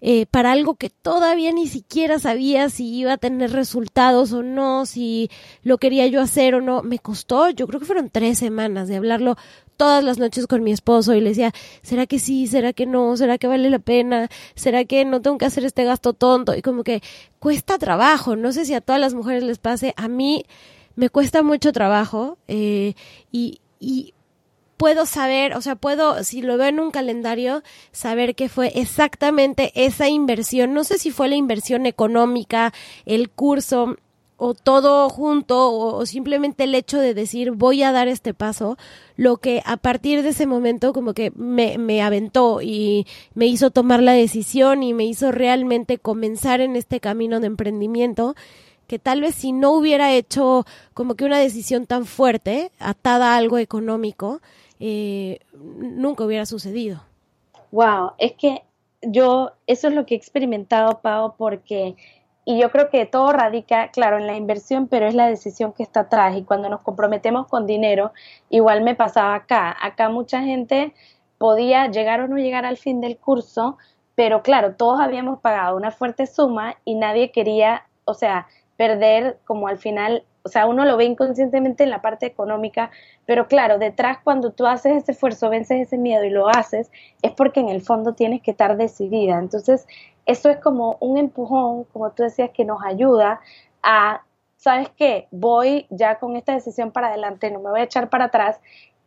eh, para algo que todavía ni siquiera sabía si iba a tener resultados o no, si lo quería yo hacer o no, me costó, yo creo que fueron tres semanas de hablarlo todas las noches con mi esposo y le decía, ¿será que sí? ¿Será que no? ¿Será que vale la pena? ¿Será que no tengo que hacer este gasto tonto? Y como que cuesta trabajo, no sé si a todas las mujeres les pase, a mí me cuesta mucho trabajo eh, y, puedo saber, o sea, puedo, si lo veo en un calendario, saber que fue exactamente esa inversión. No sé si fue la inversión económica, el curso, o todo junto o, simplemente el hecho de decir voy a dar este paso, lo que a partir de ese momento como que me, me aventó y me hizo tomar la decisión y me hizo realmente comenzar en este camino de emprendimiento que tal vez si no hubiera hecho como que una decisión tan fuerte, atada a algo económico, eh, nunca hubiera sucedido. Wow, es que yo, eso es lo que he experimentado, Pau, porque y yo creo que todo radica, claro, en la inversión, pero es la decisión que está atrás. Y cuando nos comprometemos con dinero, igual me pasaba acá. Acá mucha gente podía llegar o no llegar al fin del curso, pero claro, todos habíamos pagado una fuerte suma y nadie quería, o sea, perder como al final, o sea, uno lo ve inconscientemente en la parte económica, pero claro, detrás cuando tú haces ese esfuerzo, vences ese miedo y lo haces, es porque en el fondo tienes que estar decidida. Entonces, eso es como un empujón, como tú decías, que nos ayuda a, ¿sabes qué? Voy ya con esta decisión para adelante, no me voy a echar para atrás.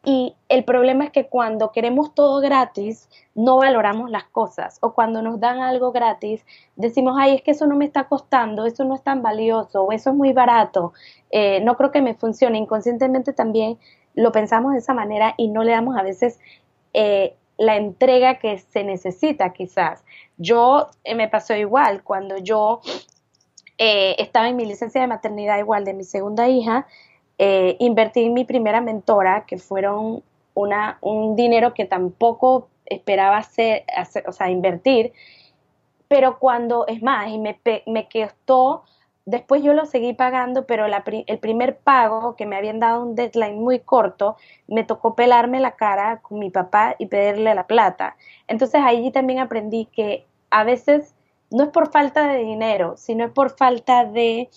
Y el problema es que cuando queremos todo gratis, no valoramos las cosas. O cuando nos dan algo gratis, decimos, ay, es que eso no me está costando, eso no es tan valioso, o eso es muy barato, eh, no creo que me funcione. Inconscientemente también lo pensamos de esa manera y no le damos a veces eh, la entrega que se necesita quizás. Yo eh, me pasó igual, cuando yo estaba en mi licencia de maternidad igual de mi segunda hija, eh, invertí en mi primera mentora, que fueron una, un dinero que tampoco esperaba hacer, o sea, invertir, pero cuando, es más, y me, me costó Después yo lo seguí pagando, pero el primer pago, que me habían dado un deadline muy corto, me tocó pelarme la cara con mi papá y pedirle la plata. Entonces allí también aprendí que a veces no es por falta de dinero, sino es por falta de,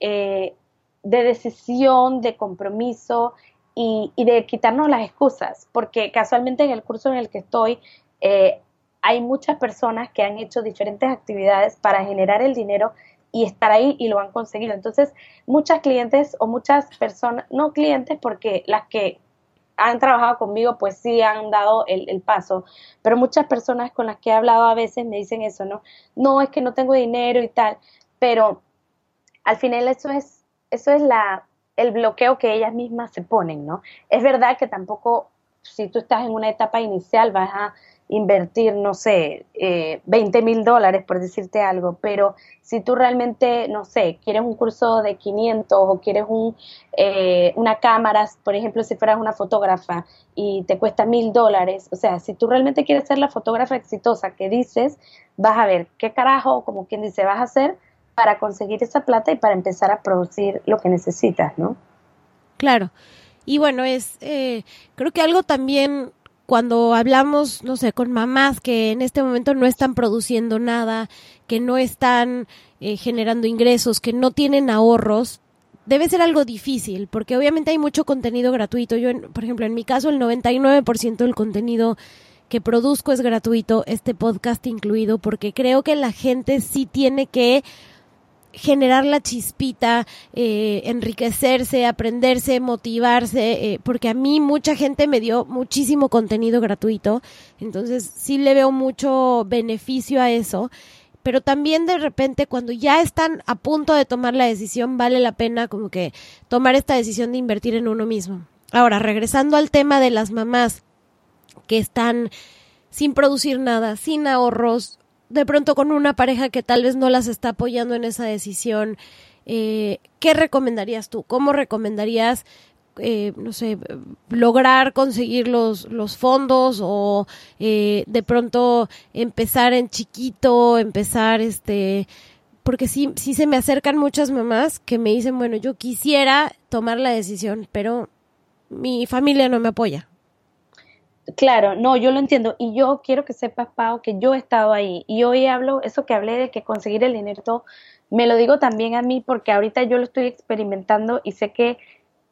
eh, de decisión, de compromiso y, de quitarnos las excusas, porque casualmente en el curso en el que estoy eh, hay muchas personas que han hecho diferentes actividades para generar el dinero y estar ahí y lo han conseguido. Entonces, muchas clientes o muchas personas, no clientes porque las que han trabajado conmigo pues sí han dado el, paso, pero muchas personas con las que he hablado a veces me dicen eso, ¿no? No, es que no tengo dinero y tal, pero al final eso es, eso es la, el bloqueo que ellas mismas se ponen, ¿no? Es verdad que tampoco, si tú estás en una etapa inicial, vas a invertir, no sé, eh, 20 mil dólares, por decirte algo, pero si tú realmente, no sé, quieres un curso de 500 o quieres un, eh, una cámara, por ejemplo, si fueras una fotógrafa y te cuesta mil dólares, o sea, si tú realmente quieres ser la fotógrafa exitosa que dices, vas a ver qué carajo, como quien dice, vas a hacer para conseguir esa plata y para empezar a producir lo que necesitas, ¿no? Claro. Y bueno, es, eh, creo que algo también cuando hablamos, no sé, con mamás que en este momento no están produciendo nada, que no están eh, generando ingresos, que no tienen ahorros, debe ser algo difícil, porque obviamente hay mucho contenido gratuito. Yo, por ejemplo, en mi caso, el 99% del contenido que produzco es gratuito, este podcast incluido, porque creo que la gente sí tiene que generar la chispita, eh, enriquecerse, aprenderse, motivarse, eh, porque a mí mucha gente me dio muchísimo contenido gratuito, entonces sí le veo mucho beneficio a eso, pero también de repente cuando ya están a punto de tomar la decisión, vale la pena como que tomar esta decisión de invertir en uno mismo. Ahora, regresando al tema de las mamás que están sin producir nada, sin ahorros, de pronto con una pareja que tal vez no las está apoyando en esa decisión, eh, ¿qué recomendarías tú? ¿Cómo recomendarías, eh, no sé, lograr conseguir los, los fondos o eh, de pronto empezar en chiquito, empezar este... Porque sí, sí se me acercan muchas mamás que me dicen, bueno, yo quisiera tomar la decisión, pero mi familia no me apoya. Claro, no, yo lo entiendo. Y yo quiero que sepas, Pau, que yo he estado ahí. Y hoy hablo, eso que hablé de que conseguir el dinero, todo, me lo digo también a mí porque ahorita yo lo estoy experimentando y sé que,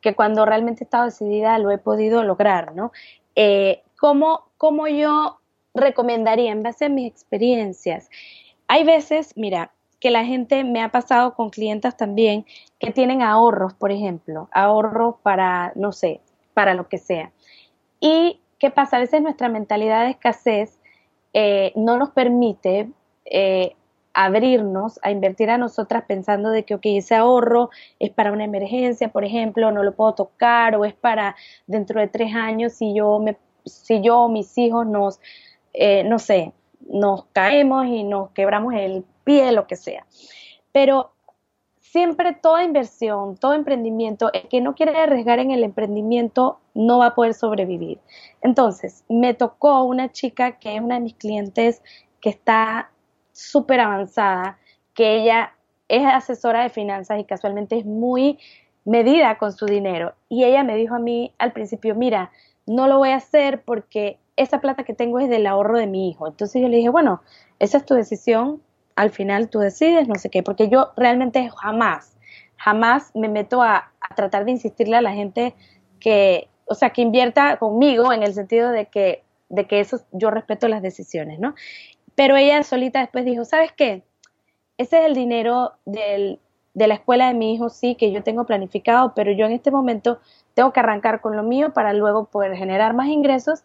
que cuando realmente he estado decidida lo he podido lograr, ¿no? Eh, ¿cómo, ¿Cómo yo recomendaría en base a mis experiencias? Hay veces, mira, que la gente me ha pasado con clientas también que tienen ahorros, por ejemplo, ahorros para, no sé, para lo que sea. Y ¿qué pasa? A veces nuestra mentalidad de escasez eh, no nos permite eh, abrirnos a invertir a nosotras pensando de que, ok, ese ahorro es para una emergencia, por ejemplo, no lo puedo tocar, o es para dentro de tres años si yo, si yo o mis hijos nos, eh, no sé, nos caemos y nos quebramos el pie, lo que sea. Pero siempre toda inversión, todo emprendimiento, el que no quiere arriesgar en el emprendimiento no va a poder sobrevivir. Entonces, me tocó una chica que es una de mis clientes que está súper avanzada, que ella es asesora de finanzas y casualmente es muy medida con su dinero. Y ella me dijo a mí al principio, mira, no lo voy a hacer porque esa plata que tengo es del ahorro de mi hijo. Entonces yo le dije, bueno, esa es tu decisión, al final tú decides, no sé qué, porque yo realmente jamás, jamás me meto a, tratar de insistirle a la gente que, o sea, que invierta conmigo en el sentido de que, de que eso yo respeto las decisiones, ¿no? Pero ella solita después dijo, ¿sabes qué? Ese es el dinero de la escuela de mi hijo, sí, que yo tengo planificado, pero yo en este momento tengo que arrancar con lo mío para luego poder generar más ingresos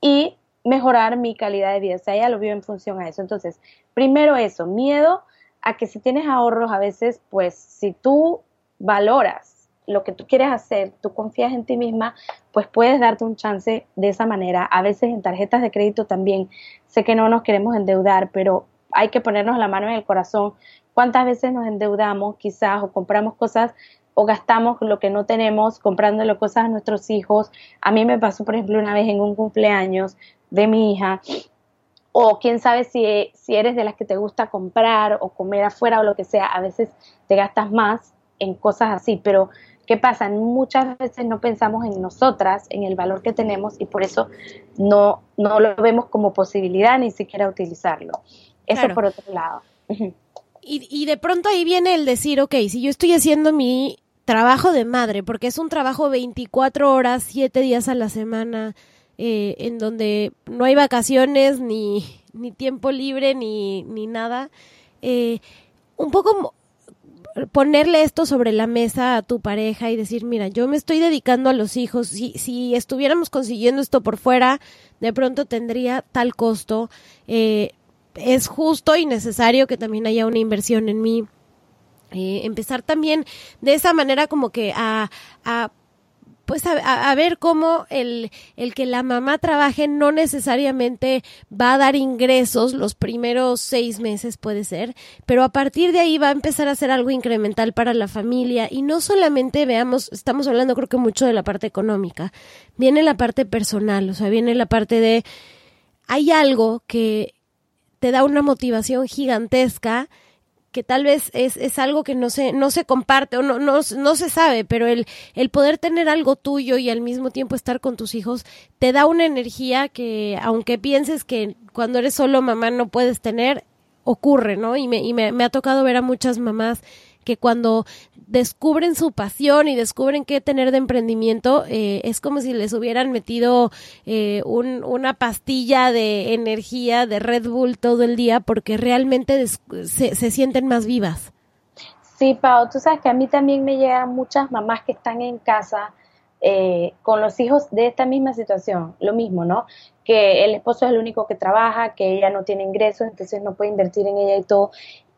y mejorar mi calidad de vida. O sea, ella lo vio en función a eso. Entonces, primero eso, miedo a que si tienes ahorros a veces, pues si tú valoras lo que tú quieres hacer, tú confías en ti misma, pues puedes darte un chance de esa manera. A veces en tarjetas de crédito también, sé que no nos queremos endeudar, pero hay que ponernos la mano en el corazón. ¿Cuántas veces nos endeudamos quizás o compramos cosas o gastamos lo que no tenemos comprándole cosas a nuestros hijos? A mí me pasó, por ejemplo, una vez en un cumpleaños, de mi hija, o quién sabe si, si eres de las que te gusta comprar o comer afuera o lo que sea, a veces te gastas más en cosas así, pero ¿qué pasa? Muchas veces no pensamos en nosotras, en el valor que tenemos y por eso no, no lo vemos como posibilidad ni siquiera utilizarlo. Eso por otro lado. y, y de pronto ahí viene el decir, ok, si yo estoy haciendo mi trabajo de madre, porque es un trabajo 24 horas, 7 días a la semana, eh, en donde no hay vacaciones, ni, ni tiempo libre, ni, ni nada. Eh, un poco ponerle esto sobre la mesa a tu pareja y decir, mira, yo me estoy dedicando a los hijos, si, si estuviéramos consiguiendo esto por fuera, de pronto tendría tal costo. Eh, es justo y necesario que también haya una inversión en mí. empezar también de esa manera como que a, a pues a, ver cómo el, el que la mamá trabaje no necesariamente va a dar ingresos los primeros seis meses puede ser, pero a partir de ahí va a empezar a ser algo incremental para la familia. Y no solamente veamos, estamos hablando creo que mucho de la parte económica, viene la parte personal, o sea, viene la parte de hay algo que te da una motivación gigantesca que tal vez es, es algo que no se, no se comparte o no, no, no se sabe, pero el, el poder tener algo tuyo y al mismo tiempo estar con tus hijos te da una energía que, aunque pienses que cuando eres solo mamá no puedes tener, ocurre, ¿no? Y me, y me, me ha tocado ver a muchas mamás que cuando descubren su pasión y descubren qué tener de emprendimiento, eh, es como si les hubieran metido eh, un, una pastilla de energía de Red Bull todo el día porque realmente se, se sienten más vivas. Sí, Pau, tú sabes que a mí también me llegan muchas mamás que están en casa eh, con los hijos de esta misma situación, lo mismo, ¿no? Que el esposo es el único que trabaja, que ella no tiene ingresos, entonces no puede invertir en ella y todo.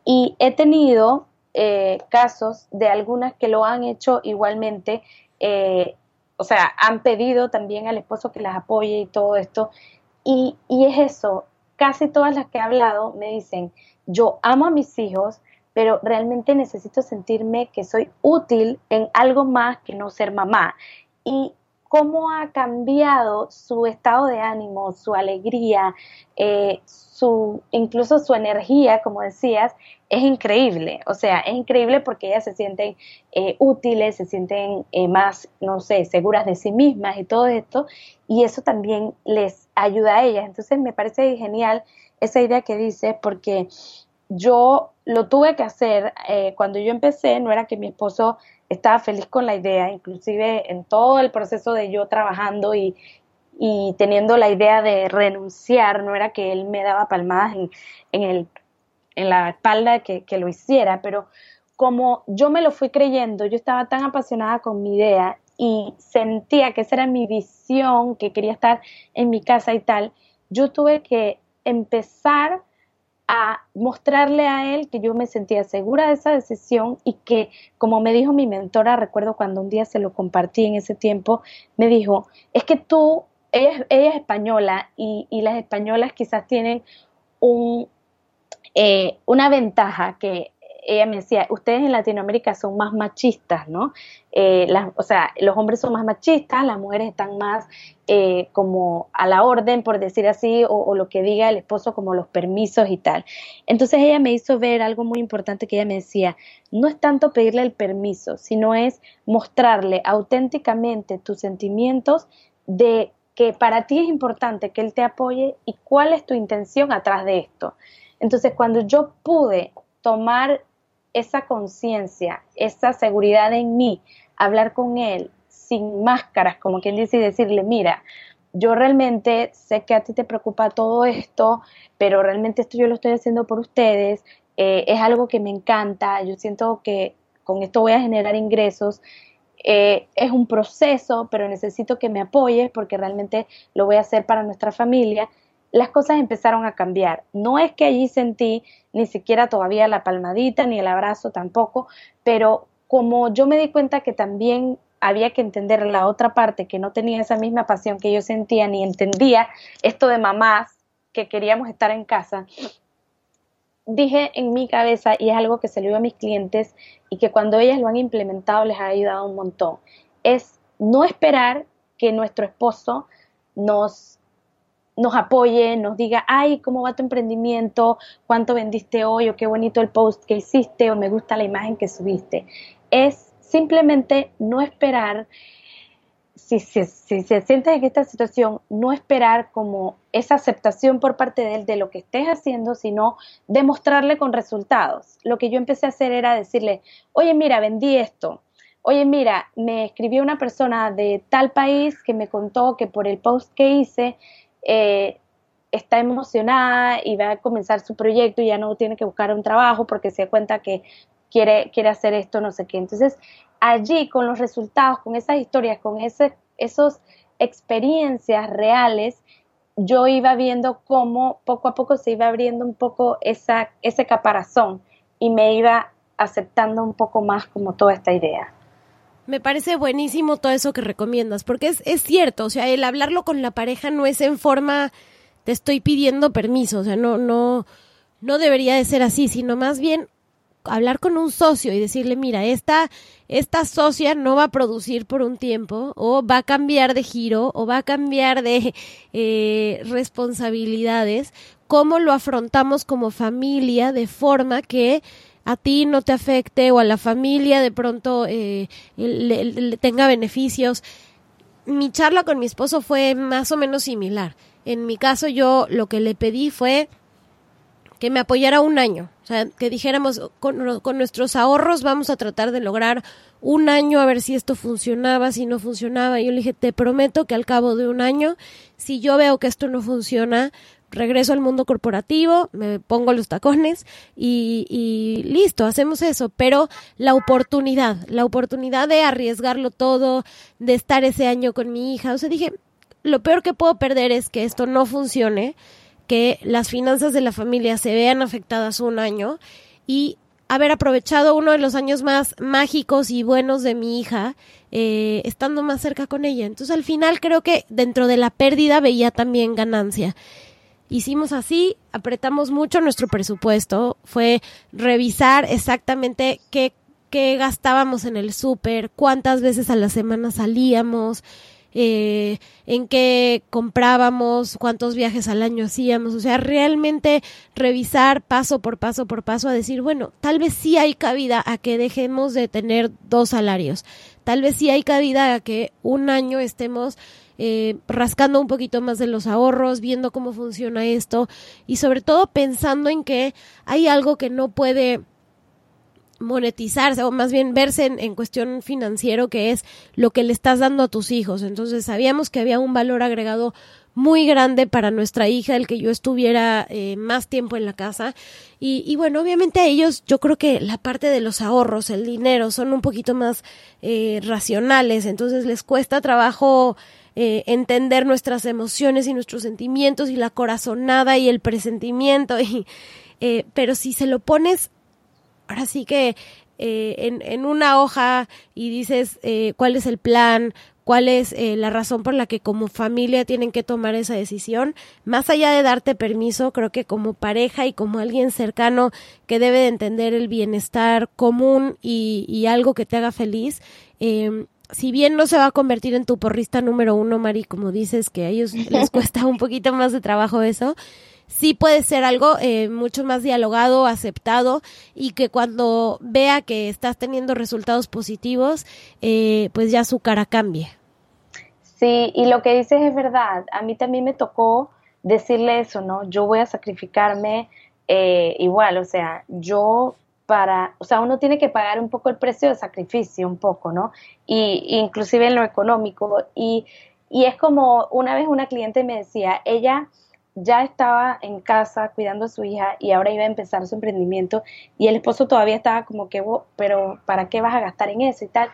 Y he tenido eh, casos de algunas que lo han hecho igualmente, eh, o sea, han pedido también al esposo que las apoye y todo esto. Y, y es eso, casi todas las que he hablado me dicen, yo amo a mis hijos, pero realmente necesito sentirme que soy útil en algo más que no ser mamá. Y cómo ha cambiado su estado de ánimo, su alegría, eh, su, incluso su energía, como decías, es increíble. O sea, es increíble porque ellas se sienten eh, útiles, se sienten eh, más, no sé, seguras de sí mismas y todo esto. Y eso también les ayuda a ellas. Entonces me parece genial esa idea que dices porque yo lo tuve que hacer cuando yo empecé, no era que mi esposo estaba feliz con la idea, inclusive en todo el proceso de yo trabajando y, y teniendo la idea de renunciar, no era que él me daba palmadas en, el, en la espalda que, que lo hiciera, pero como yo me lo fui creyendo, yo estaba tan apasionada con mi idea y sentía que esa era mi visión, que quería estar en mi casa y tal, yo tuve que empezar a mostrarle a él que yo me sentía segura de esa decisión y que, como me dijo mi mentora, recuerdo cuando un día se lo compartí en ese tiempo, me dijo, es que tú, ella, es española y, y, las españolas quizás tienen un, eh, una ventaja que ella me decía, ustedes en Latinoamérica son más machistas, ¿no? Eh, o sea, los hombres son más machistas, las mujeres están más eh, como a la orden, por decir así, o, lo que diga el esposo, como los permisos y tal. Entonces ella me hizo ver algo muy importante que ella me decía, no es tanto pedirle el permiso, sino es mostrarle auténticamente tus sentimientos de que para ti es importante que él te apoye y cuál es tu intención atrás de esto. Entonces, cuando yo pude tomar esa conciencia, esa seguridad en mí, hablar con él sin máscaras, como quien dice, y decirle, mira, yo realmente sé que a ti te preocupa todo esto, pero realmente esto yo lo estoy haciendo por ustedes, eh, es algo que me encanta, yo siento que con esto voy a generar ingresos, eh, es un proceso, pero necesito que me apoyes porque realmente lo voy a hacer para nuestra familia las cosas empezaron a cambiar. No es que allí sentí ni siquiera todavía la palmadita ni el abrazo tampoco, pero como yo me di cuenta que también había que entender la otra parte que no tenía esa misma pasión que yo sentía ni entendía esto de mamás que queríamos estar en casa, dije en mi cabeza, y es algo que se lo a mis clientes y que cuando ellas lo han implementado les ha ayudado un montón, es no esperar que nuestro esposo nos nos apoye, nos diga, ay, ¿cómo va tu emprendimiento? ¿Cuánto vendiste hoy? O qué bonito el post que hiciste o me gusta la imagen que subiste. Es simplemente no esperar, si, si, si se sientes en esta situación, no esperar como esa aceptación por parte de él de lo que estés haciendo, sino demostrarle con resultados. Lo que yo empecé a hacer era decirle, oye, mira, vendí esto. Oye, mira, me escribió una persona de tal país que me contó que por el post que hice eh, está emocionada y va a comenzar su proyecto y ya no tiene que buscar un trabajo porque se da cuenta que quiere, quiere hacer esto, no sé qué. Entonces, allí con los resultados, con esas historias, con esas experiencias reales, yo iba viendo cómo poco a poco se iba abriendo un poco esa, ese caparazón y me iba aceptando un poco más como toda esta idea. Me parece buenísimo todo eso que recomiendas, porque es, es cierto, o sea, el hablarlo con la pareja no es en forma te estoy pidiendo permiso, o sea, no, no, no debería de ser así, sino más bien hablar con un socio y decirle, mira, esta, esta socia no va a producir por un tiempo, o va a cambiar de giro, o va a cambiar de eh, responsabilidades, cómo lo afrontamos como familia de forma que a ti no te afecte o a la familia de pronto eh, le, tenga beneficios. Mi charla con mi esposo fue más o menos similar. En mi caso yo lo que le pedí fue que me apoyara un año, o sea, que dijéramos con, con, nuestros ahorros vamos a tratar de lograr un año a ver si esto funcionaba, si no funcionaba. Y yo le dije, te prometo que al cabo de un año, si yo veo que esto no funciona, regreso al mundo corporativo, me pongo los tacones y, listo, hacemos eso. Pero la oportunidad, la oportunidad de arriesgarlo todo, de estar ese año con mi hija, o sea, dije, lo peor que puedo perder es que esto no funcione, que las finanzas de la familia se vean afectadas un año y haber aprovechado uno de los años más mágicos y buenos de mi hija, eh, estando más cerca con ella. Entonces al final creo que dentro de la pérdida veía también ganancia. Hicimos así, apretamos mucho nuestro presupuesto, fue revisar exactamente qué, qué gastábamos en el súper, cuántas veces a la semana salíamos, eh, en qué comprábamos, cuántos viajes al año hacíamos, o sea, realmente revisar paso por paso por paso a decir, bueno, tal vez sí hay cabida a que dejemos de tener dos salarios, tal vez sí hay cabida a que un año estemos eh, rascando un poquito más de los ahorros, viendo cómo funciona esto y sobre todo pensando en que hay algo que no puede monetizarse o más bien verse en, cuestión financiero que es lo que le estás dando a tus hijos. Entonces sabíamos que había un valor agregado muy grande para nuestra hija el que yo estuviera eh, más tiempo en la casa. Y, y, bueno obviamente a ellos yo creo que la parte de los ahorros el dinero son un poquito más eh, racionales. Entonces les cuesta trabajo eh, entender nuestras emociones y nuestros sentimientos y la corazonada y el presentimiento. Y eh, pero si se lo pones, ahora sí que eh, en, en, una hoja y dices eh, cuál es el plan, cuál es eh, la razón por la que como familia tienen que tomar esa decisión. Más allá de darte permiso, creo que como pareja y como alguien cercano que debe de entender el bienestar común y, y algo que te haga feliz, eh, si bien no se va a convertir en tu porrista número uno, Mari, como dices, que a ellos les cuesta un poquito más de trabajo eso, sí puede ser algo eh, mucho más dialogado, aceptado y que cuando vea que estás teniendo resultados positivos, eh, pues ya su cara cambie. Sí, y lo que dices es verdad. A mí también me tocó decirle eso, ¿no? Yo voy a sacrificarme eh, igual, o sea, yo para, o sea, uno tiene que pagar un poco el precio de sacrificio, un poco, ¿no? Y inclusive en lo económico. Y, y es como una vez una cliente me decía, ella ya estaba en casa cuidando a su hija y ahora iba a empezar su emprendimiento y el esposo todavía estaba como que, pero ¿para qué vas a gastar en eso y tal?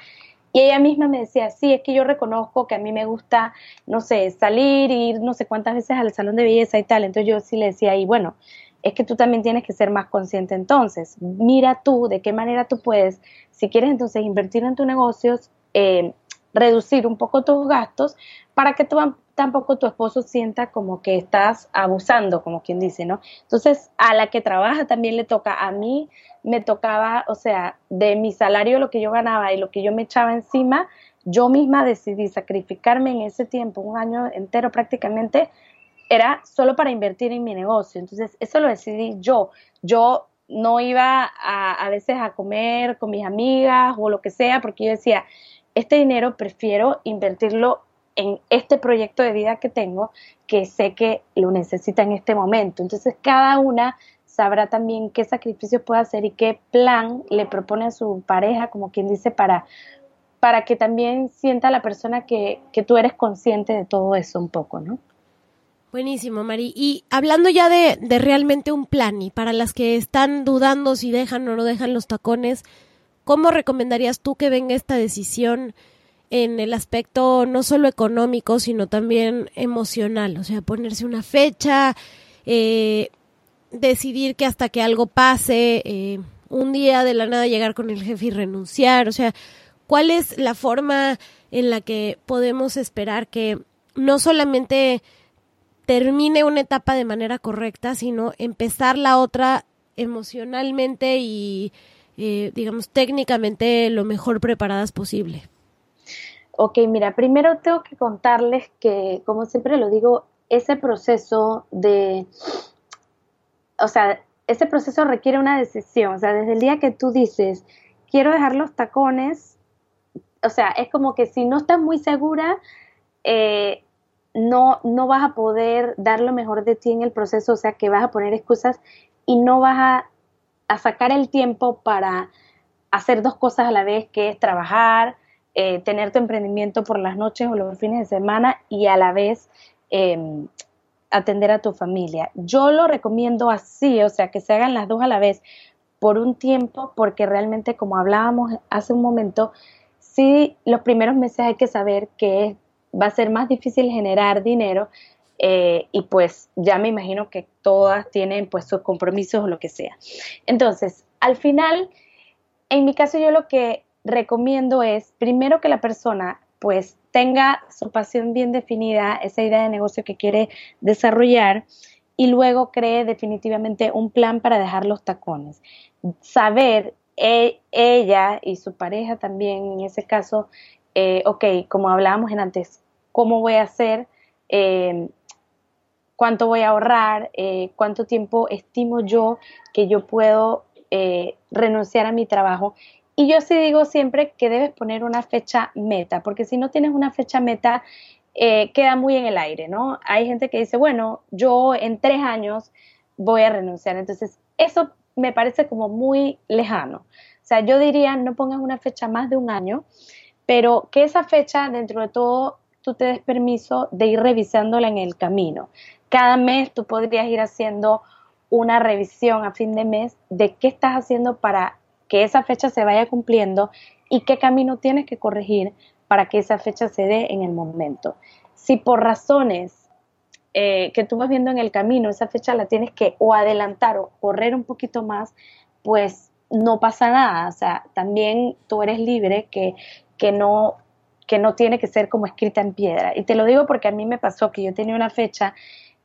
Y ella misma me decía, sí, es que yo reconozco que a mí me gusta, no sé, salir, ir no sé cuántas veces al salón de belleza y tal. Entonces yo sí le decía, y bueno, es que tú también tienes que ser más consciente entonces. Mira tú de qué manera tú puedes, si quieres entonces invertir en tus negocios, eh, reducir un poco tus gastos para que tú tampoco tu esposo sienta como que estás abusando, como quien dice, ¿no? Entonces, a la que trabaja también le toca, a mí me tocaba, o sea, de mi salario, lo que yo ganaba y lo que yo me echaba encima, yo misma decidí sacrificarme en ese tiempo, un año entero prácticamente, era solo para invertir en mi negocio. Entonces, eso lo decidí yo. Yo no iba a, a veces a comer con mis amigas o lo que sea, porque yo decía, este dinero prefiero invertirlo en este proyecto de vida que tengo, que sé que lo necesita en este momento. Entonces, cada una sabrá también qué sacrificios puede hacer y qué plan le propone a su pareja, como quien dice, para, para que también sienta la persona que, que tú eres consciente de todo eso un poco, ¿no? Buenísimo, Mari. Y hablando ya de, de realmente un plan, y para las que están dudando si dejan o no dejan los tacones, ¿cómo recomendarías tú que venga esta decisión en el aspecto no solo económico, sino también emocional? O sea, ponerse una fecha, eh, decidir que hasta que algo pase, eh, un día de la nada llegar con el jefe y renunciar, o sea, ¿cuál es la forma en la que podemos esperar que no solamente termine una etapa de manera correcta, sino empezar la otra emocionalmente y, eh, digamos, técnicamente lo mejor preparadas posible? Ok, mira, primero tengo que contarles que, como siempre lo digo, ese proceso de o sea, ese proceso requiere una decisión, o sea, desde el día que tú dices, quiero dejar los tacones, o sea, es como que si no estás muy segura, eh, no, no vas a poder dar lo mejor de ti en el proceso, o sea, que vas a poner excusas y no vas a, sacar el tiempo para hacer dos cosas a la vez, que es trabajar, eh, tener tu emprendimiento por las noches o los fines de semana y a la vez em, atender a tu familia. Yo lo recomiendo así, o sea, que se hagan las dos a la vez por un tiempo, porque realmente, como hablábamos hace un momento, sí, los primeros meses hay que saber que va a ser más difícil generar dinero eh, y pues ya me imagino que todas tienen pues sus compromisos o lo que sea. Entonces, al final, en mi caso yo lo que recomiendo es primero que la persona pues tenga su pasión bien definida, esa idea de negocio que quiere desarrollar y luego cree definitivamente un plan para dejar los tacones. Saber e, ella y su pareja también, en ese caso, eh, ok, como hablábamos en antes, ¿cómo voy a hacer? Eh, ¿Cuánto voy a ahorrar? Eh, ¿Cuánto tiempo estimo yo que yo puedo renunciar a mi trabajo? Y yo sí digo siempre que debes poner una fecha meta, porque si no tienes una fecha meta, eh, queda muy en el aire, ¿no? Hay gente que dice, bueno, yo en tres años voy a renunciar. Entonces, eso me parece como muy lejano. O sea, yo diría, no pongas una fecha más de un año, pero que esa fecha, dentro de todo, tú te des permiso de ir revisándola en el camino. Cada mes tú podrías ir haciendo una revisión a fin de mes de qué estás haciendo para que esa fecha se vaya cumpliendo y qué camino tienes que corregir para que esa fecha se dé en el momento. Si por razones eh, que tú vas viendo en el camino, esa fecha la tienes que o adelantar o correr un poquito más, pues no pasa nada. O sea, también tú eres libre que, que no que no tiene que ser como escrita en piedra. Y te lo digo porque a mí me pasó que yo tenía una fecha,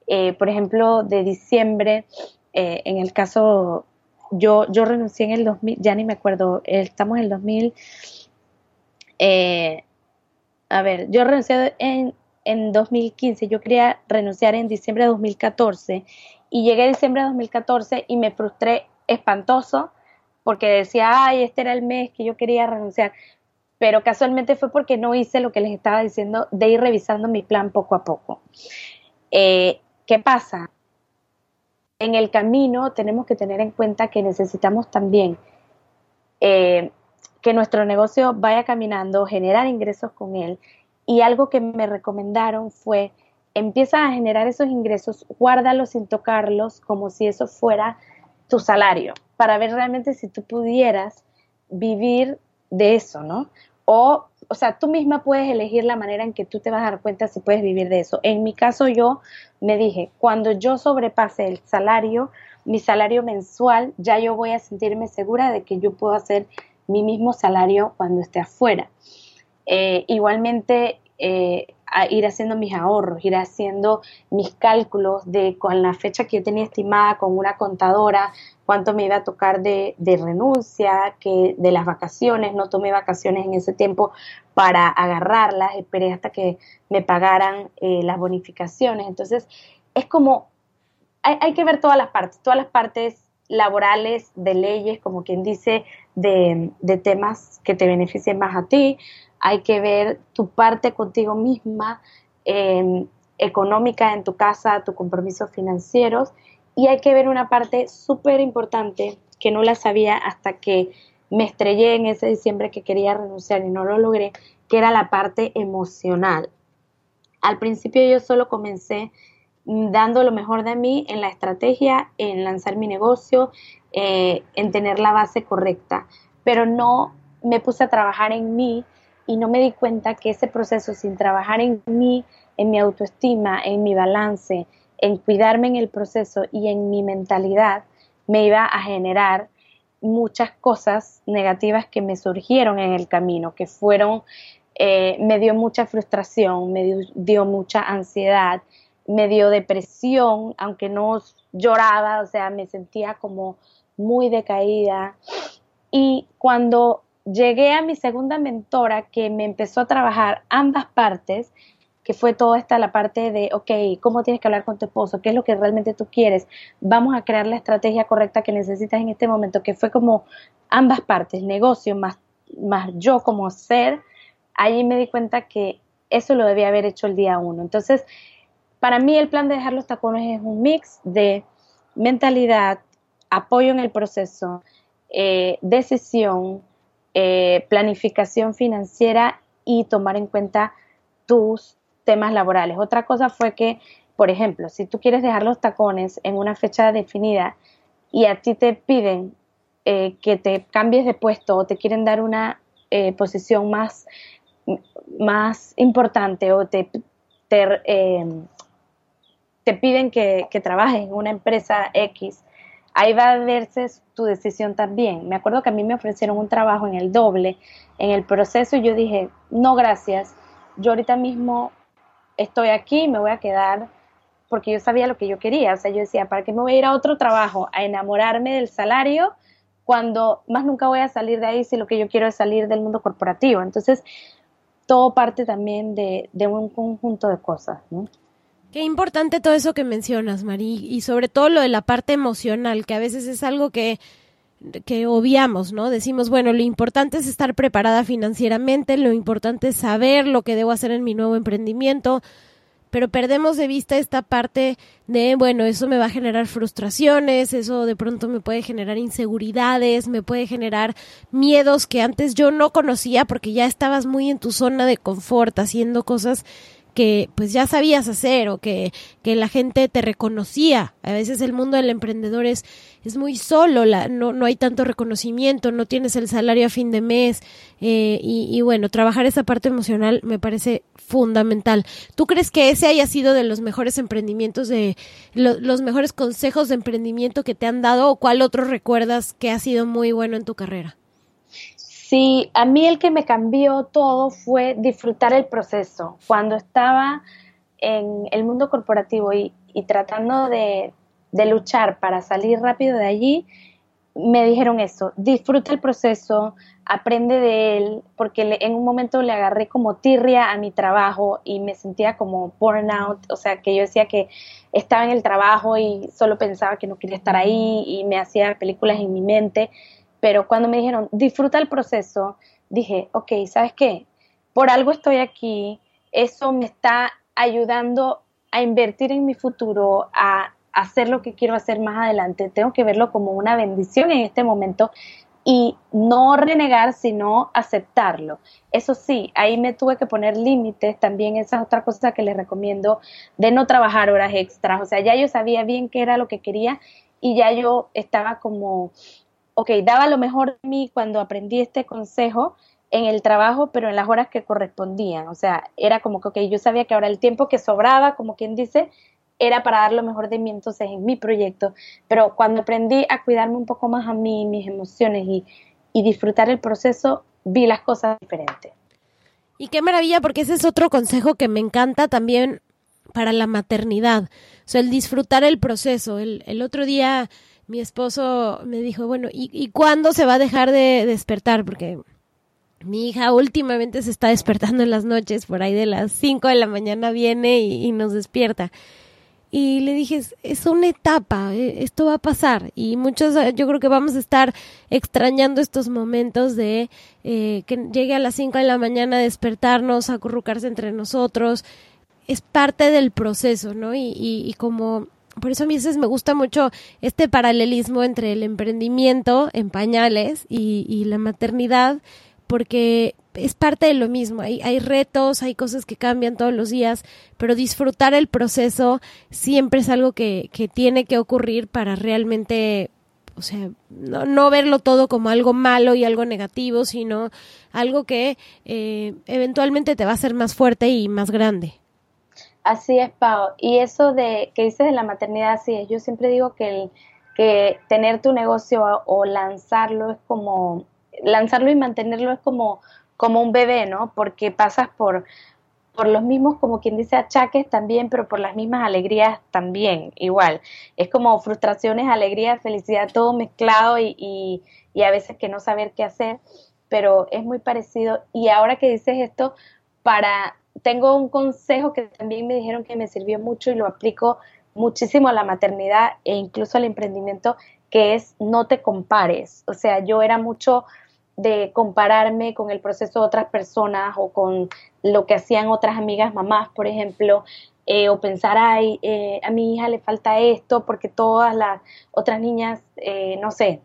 eh, por ejemplo, de diciembre, eh, en el caso, yo, yo renuncié en el 2000, ya ni me acuerdo, estamos en el 2000, a ver, yo renuncié en, en 2015, yo quería renunciar en diciembre de 2014 y llegué a diciembre de 2014 y me frustré espantoso porque decía, ay, este era el mes que yo quería renunciar, pero casualmente fue porque no hice lo que les estaba diciendo de ir revisando mi plan poco a poco. Eh, ¿Qué pasa? En el camino tenemos que tener en cuenta que necesitamos también eh, que nuestro negocio vaya caminando, generar ingresos con él y algo que me recomendaron fue, empieza a generar esos ingresos, guárdalos sin tocarlos como si eso fuera tu salario, para ver realmente si tú pudieras vivir de eso, ¿no? O, o sea, tú misma puedes elegir la manera en que tú te vas a dar cuenta si puedes vivir de eso. En mi caso yo me dije, cuando yo sobrepase el salario, mi salario mensual, ya yo voy a sentirme segura de que yo puedo hacer mi mismo salario cuando esté afuera. Eh, igualmente, eh, ir haciendo mis ahorros, ir haciendo mis cálculos de con la fecha que yo tenía estimada con una contadora, cuánto me iba a tocar de, renuncia, que de las vacaciones, no tomé vacaciones en ese tiempo para agarrarlas, esperé hasta que me pagaran eh, las bonificaciones. Entonces, es como, hay, hay que ver todas las partes, todas las partes laborales, de leyes, como quien dice, de, de temas que te beneficien más a ti, hay que ver tu parte contigo misma, em, económica en tu casa, tus compromisos financieros y hay que ver una parte súper importante que no la sabía hasta que me estrellé en ese diciembre que quería renunciar y no lo logré, que era la parte emocional. Al principio yo solo comencé dando lo mejor de mí en la estrategia, en lanzar mi negocio, eh, en tener la base correcta, pero no me puse a trabajar en mí y no me di cuenta que ese proceso sin trabajar en mí, en mi autoestima, en mi balance, en cuidarme en el proceso y en mi mentalidad, me iba a generar muchas cosas negativas que me surgieron en el camino, que fueron, eh, me dio mucha frustración, me dio, mucha ansiedad, me dio depresión, aunque no lloraba, o sea, me sentía como muy decaída. Y cuando llegué a mi segunda mentora que me empezó a trabajar ambas partes, que fue toda esta la parte de, ok, ¿cómo tienes que hablar con tu esposo? ¿Qué es lo que realmente tú quieres? Vamos a crear la estrategia correcta que necesitas en este momento, que fue como ambas partes, negocio más, más yo como ser, ahí me di cuenta que eso lo debía haber hecho el día uno. Entonces, para mí el plan de dejar los tacones es un mix de mentalidad, apoyo en el proceso, eh, decisión, eh, planificación financiera y tomar en cuenta tus temas laborales. Otra cosa fue que, por ejemplo, si tú quieres dejar los tacones en una fecha definida y a ti te piden eh, que te cambies de puesto o te quieren dar una eh, posición más, más importante o te, te, te piden que, que trabajes en una empresa X, ahí va a verse tu decisión también. Me acuerdo que a mí me ofrecieron un trabajo en el doble, en el proceso y yo dije, no gracias, yo ahorita mismo estoy aquí, me voy a quedar porque yo sabía lo que yo quería, o sea, yo decía, ¿para qué me voy a ir a otro trabajo a enamorarme del salario cuando más nunca voy a salir de ahí si lo que yo quiero es salir del mundo corporativo? Entonces, todo parte también de, de un conjunto de cosas, ¿no? Qué importante todo eso que mencionas, Mari, y sobre todo lo de la parte emocional, que a veces es algo que, que obviamos, ¿no? Decimos, bueno, lo importante es estar preparada financieramente, lo importante es saber lo que debo hacer en mi nuevo emprendimiento, pero perdemos de vista esta parte de, bueno, eso me va a generar frustraciones, eso de pronto me puede generar inseguridades, me puede generar miedos que antes yo no conocía porque ya estabas muy en tu zona de confort haciendo cosas que pues ya sabías hacer o que, que la gente te reconocía. A veces el mundo del emprendedor es, es muy solo, la, no, no hay tanto reconocimiento, no tienes el salario a fin de mes eh, y, bueno, trabajar esa parte emocional me parece fundamental. ¿Tú crees que ese haya sido de los mejores emprendimientos, de los mejores consejos de emprendimiento que te han dado o cuál otro recuerdas que ha sido muy bueno en tu carrera? Sí, a mí el que me cambió todo fue disfrutar el proceso. Cuando estaba en el mundo corporativo y, tratando de, luchar para salir rápido de allí, me dijeron eso, disfruta el proceso, aprende de él, porque en un momento le agarré como tirria a mi trabajo y me sentía como burnout, o sea, que yo decía que estaba en el trabajo y solo pensaba que no quería estar ahí y me hacía películas en mi mente pero cuando me dijeron, disfruta el proceso, dije, ok, ¿sabes qué? Por algo estoy aquí, eso me está ayudando a invertir en mi futuro, a hacer lo que quiero hacer más adelante. Tengo que verlo como una bendición en este momento y no renegar, sino aceptarlo. Eso sí, ahí me tuve que poner límites, también esa es otra cosa que les recomiendo, de no trabajar horas extras. O sea, ya yo sabía bien qué era lo que quería y ya yo estaba como ok, daba lo mejor de mí cuando aprendí este consejo en el trabajo, pero en las horas que correspondían. O sea, era como que, ok, yo sabía que ahora el tiempo que sobraba, como quien dice, era para dar lo mejor de mí entonces en mi proyecto. Pero cuando aprendí a cuidarme un poco más a mí, mis emociones y, disfrutar el proceso, vi las cosas diferentes. Y qué maravilla, porque ese es otro consejo que me encanta también para la maternidad. O sea, el disfrutar el proceso. El, otro día mi esposo me dijo, bueno, ¿y, ¿y cuándo se va a dejar de despertar? Porque mi hija últimamente se está despertando en las noches, por ahí de las 5 de la mañana viene y, nos despierta. Y le dije, es, una etapa, eh, esto va a pasar. Y muchos, eh, yo creo que vamos a estar extrañando estos momentos de eh, que llegue a las 5 de la mañana a despertarnos, a acurrucarse entre nosotros. Es parte del proceso, ¿no? Y, y, y como por eso a mí veces me gusta mucho este paralelismo entre el emprendimiento en pañales y, la maternidad, porque es parte de lo mismo. Hay, hay retos, hay cosas que cambian todos los días, pero disfrutar el proceso siempre es algo que, que tiene que ocurrir para realmente, o sea, no, no, verlo todo como algo malo y algo negativo, sino algo que eh, eventualmente te va a hacer más fuerte y más grande. Así es, Pau. Y eso de que dices de la maternidad, así es. Yo siempre digo que, que tener tu negocio o lanzarlo es como, lanzarlo y mantenerlo es como, como un bebé, ¿no? Porque pasas por, por los mismos, como quien dice, achaques también, pero por las mismas alegrías también, igual. Es como frustraciones, alegrías, felicidad, todo mezclado y, y, y a veces que no saber qué hacer, pero es muy parecido. Y ahora que dices esto, para tengo un consejo que también me dijeron que me sirvió mucho y lo aplico muchísimo a la maternidad e incluso al emprendimiento, que es no te compares. O sea, yo era mucho de compararme con el proceso de otras personas o con lo que hacían otras amigas mamás, por ejemplo, eh, o pensar, ay, eh, a mi hija le falta esto porque todas las otras niñas, eh, no sé,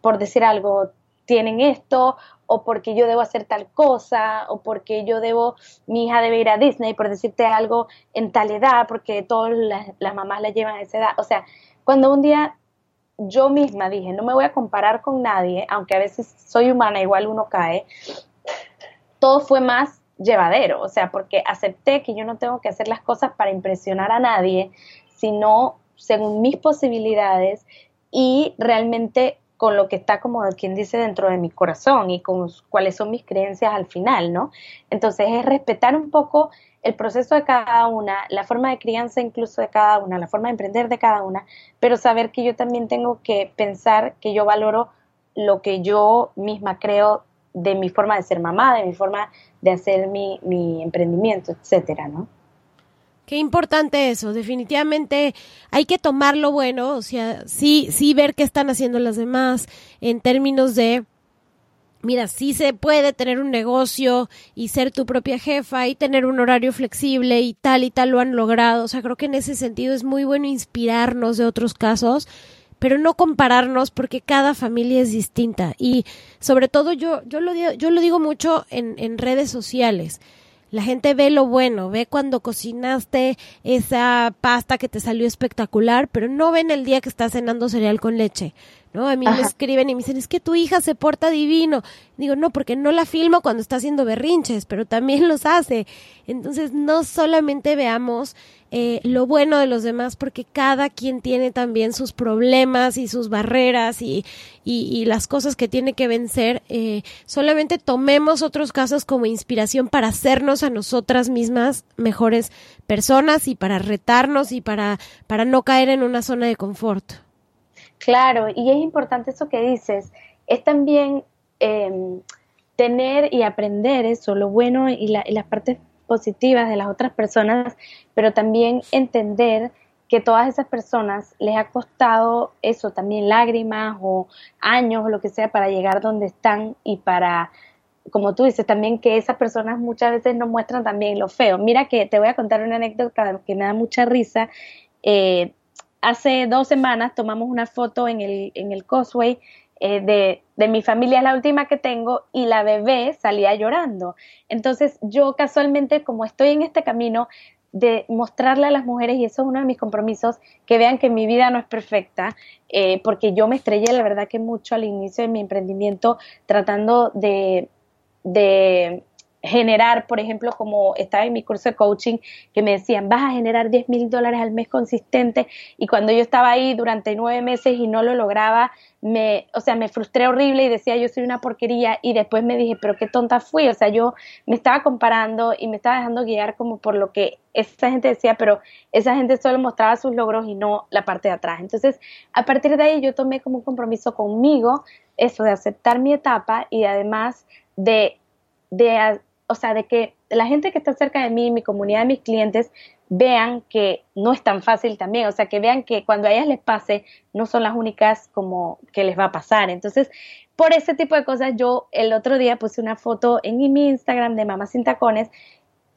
por decir algo, tienen esto o porque yo debo hacer tal cosa, o porque yo debo, mi hija debe ir a Disney, por decirte algo, en tal edad, porque todas las, mamás la llevan a esa edad. O sea, cuando un día yo misma dije, no me voy a comparar con nadie, aunque a veces soy humana, igual uno cae, todo fue más llevadero, o sea, porque acepté que yo no tengo que hacer las cosas para impresionar a nadie, sino según mis posibilidades y realmente con lo que está como quien dice dentro de mi corazón y con cuáles son mis creencias al final, ¿no? Entonces es respetar un poco el proceso de cada una, la forma de crianza incluso de cada una, la forma de emprender de cada una, pero saber que yo también tengo que pensar que yo valoro lo que yo misma creo de mi forma de ser mamá, de mi forma de hacer mi, mi emprendimiento, etcétera, ¿no? Qué importante eso, definitivamente hay que tomar lo bueno, o sea, sí, sí ver qué están haciendo las demás en términos de, mira, sí se puede tener un negocio y ser tu propia jefa y tener un horario flexible y tal y tal lo han logrado, o sea, creo que en ese sentido es muy bueno inspirarnos de otros casos, pero no compararnos porque cada familia es distinta. Y sobre todo yo, yo, lo, digo, yo lo digo mucho en, en redes sociales La gente ve lo bueno, ve cuando cocinaste esa pasta que te salió espectacular, pero no ven el día que estás cenando cereal con leche. ¿no? A mí me escriben y me dicen, es que tu hija se porta divino. Digo, no, porque no la filmo cuando está haciendo berrinches, pero también los hace. Entonces, no solamente veamos eh, lo bueno de los demás, porque cada quien tiene también sus problemas y sus barreras y, y, las cosas que tiene que vencer. Eh, solamente tomemos otros casos como inspiración para hacernos a nosotras mismas mejores personas y para retarnos y para, para no caer en una zona de confort. Claro, y es importante eso que dices, es también em, tener y aprender eso, lo bueno y, y las partes positivas de las otras personas, pero también entender que todas esas personas les ha costado eso, también lágrimas o años o lo que sea para llegar donde están y para, como tú dices, también que esas personas muchas veces no muestran también lo feo. Mira que te voy a contar una anécdota que me da mucha risa. Eh, hace dos semanas tomamos una foto en el, en el Causeway eh, de, de, mi familia, es la última que tengo, y la bebé salía llorando. Entonces yo casualmente, como estoy en este camino de mostrarle a las mujeres, y eso es uno de mis compromisos, que vean que mi vida no es perfecta, eh, porque yo me estrellé, la verdad que mucho al inicio de mi emprendimiento, tratando de, de generar, por ejemplo, como estaba en mi curso de coaching, que me decían, vas a generar 10 mil dólares al mes consistente, y cuando yo estaba ahí durante nueve meses y no lo lograba, me, o sea, me frustré horrible y decía, yo soy una porquería, y después me dije, pero qué tonta fui, o sea, yo me estaba comparando y me estaba dejando guiar como por lo que esa gente decía, pero esa gente solo mostraba sus logros y no la parte de atrás. Entonces, a partir de ahí yo tomé como un compromiso conmigo eso de aceptar mi etapa y además de, de o sea, de que la gente que está cerca de mí, mi comunidad, mis clientes, vean que no es tan fácil también, o sea, que vean que cuando a ellas les pase, no son las únicas como que les va a pasar. Entonces, por ese tipo de cosas, yo el otro día puse una foto en mi Instagram de Mamá Sin Tacones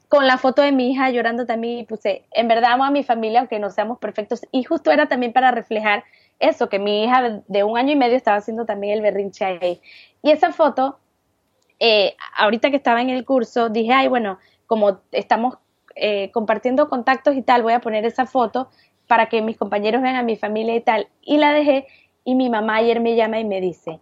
con la foto de mi hija llorando también y puse, en verdad amo a mi familia, aunque no seamos perfectos, y justo era también para reflejar eso, que mi hija de un año y medio estaba haciendo también el berrinche ahí. Y esa foto eh, ahorita que estaba en el curso, dije, ay, bueno, como estamos eh, compartiendo contactos y tal, voy a poner esa foto para que mis compañeros vean a mi familia y tal. Y la dejé y mi mamá ayer me llama y me dice,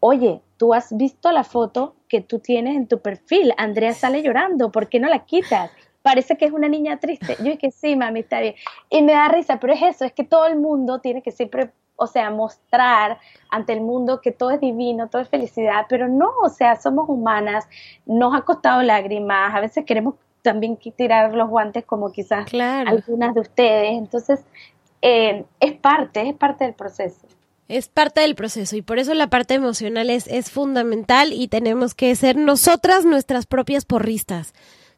oye, tú has visto la foto que tú tienes en tu perfil, Andrea sale llorando, ¿por qué no la quitas? Parece que es una niña triste. Yo dije, sí, mami, está bien. Y me da risa, pero es eso, es que todo el mundo tiene que siempre o sea, mostrar ante el mundo que todo es divino, todo es felicidad, pero no, o sea, somos humanas, nos ha costado lágrimas, a veces queremos también tirar los guantes como quizás algunas de ustedes, entonces eh, es parte, es parte del proceso. Es parte del proceso y por eso la parte emocional es, es fundamental y tenemos que ser nosotras nuestras propias porristas.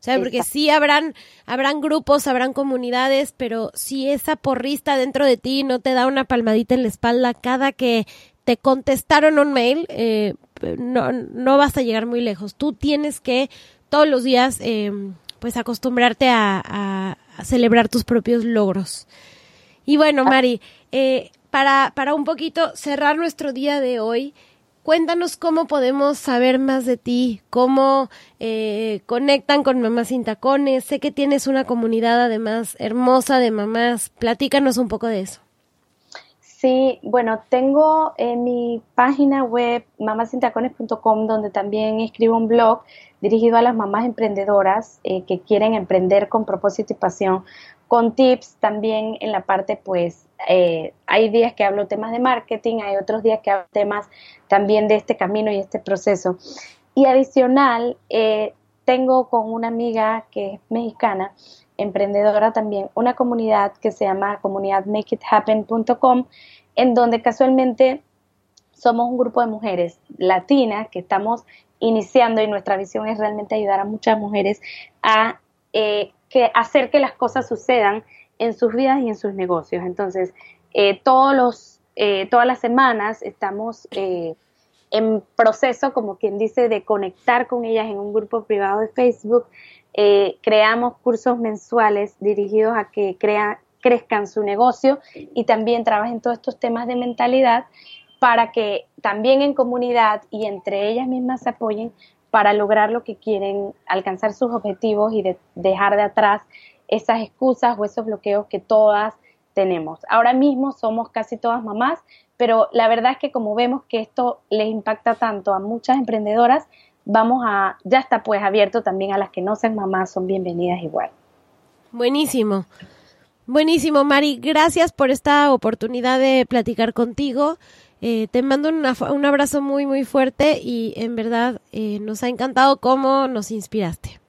Sea, porque sí habrán, habrán grupos, habrán comunidades, pero si esa porrista dentro de ti no te da una palmadita en la espalda cada que te contestaron un mail, eh, no, no vas a llegar muy lejos. Tú tienes que todos los días, eh, pues, acostumbrarte a, a, celebrar tus propios logros. Y bueno, ah. Mari, eh, para, para un poquito cerrar nuestro día de hoy, Cuéntanos cómo podemos saber más de ti, cómo eh, conectan con Mamás Sin Tacones. Sé que tienes una comunidad además hermosa de mamás. Platícanos un poco de eso. Sí, bueno, tengo en mi página web mamasintacones.com donde también escribo un blog dirigido a las mamás emprendedoras eh, que quieren emprender con propósito y pasión, con tips también en la parte pues eh, hay días que hablo temas de marketing, hay otros días que hablo temas también de este camino y este proceso. Y adicional, eh, tengo con una amiga que es mexicana, emprendedora también, una comunidad que se llama comunidad makeithappen.com, en donde casualmente somos un grupo de mujeres latinas que estamos iniciando y nuestra visión es realmente ayudar a muchas mujeres a eh, que hacer que las cosas sucedan en sus vidas y en sus negocios. Entonces, eh, todos los, eh, todas las semanas estamos eh, en proceso, como quien dice, de conectar con ellas en un grupo privado de Facebook. creamos cursos mensuales dirigidos a que crezcan su negocio y también trabajen todos estos temas de mentalidad para que también en comunidad y entre ellas mismas se apoyen para lograr lo que quieren, alcanzar sus objetivos y de dejar de atrás esas excusas o esos bloqueos que todas tenemos. Ahora mismo somos casi todas mamás, pero la verdad es que como vemos que esto les impacta tanto a muchas emprendedoras, vamos a, ya está pues abierto también a las que no sean mamás, son bienvenidas igual. Buenísimo. Buenísimo, Mari. Gracias por esta oportunidad de platicar contigo. Eh, te mando un abrazo muy, muy fuerte y en verdad eh, nos ha encantado cómo nos inspiraste.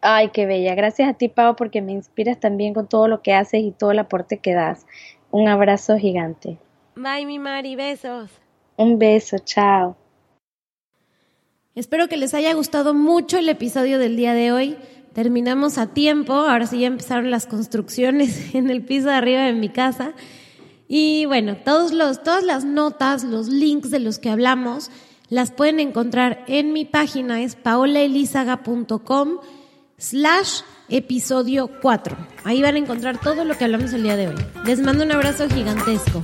Ay, qué bella. Gracias a ti, Pau, porque me inspiras también con todo lo que haces y todo el aporte que das. Un abrazo gigante. Bye, mi Mari. Besos. Un beso. Chao. Espero que les haya gustado mucho el episodio del día de hoy. Terminamos a tiempo. Ahora sí ya empezaron las construcciones en el piso de arriba de mi casa. Y bueno, todos los, todas las notas, los links de los que hablamos, las pueden encontrar en mi página, es paolaelizaga.com slash episodio 4. Ahí van a encontrar todo lo que hablamos el día de hoy. Les mando un abrazo gigantesco.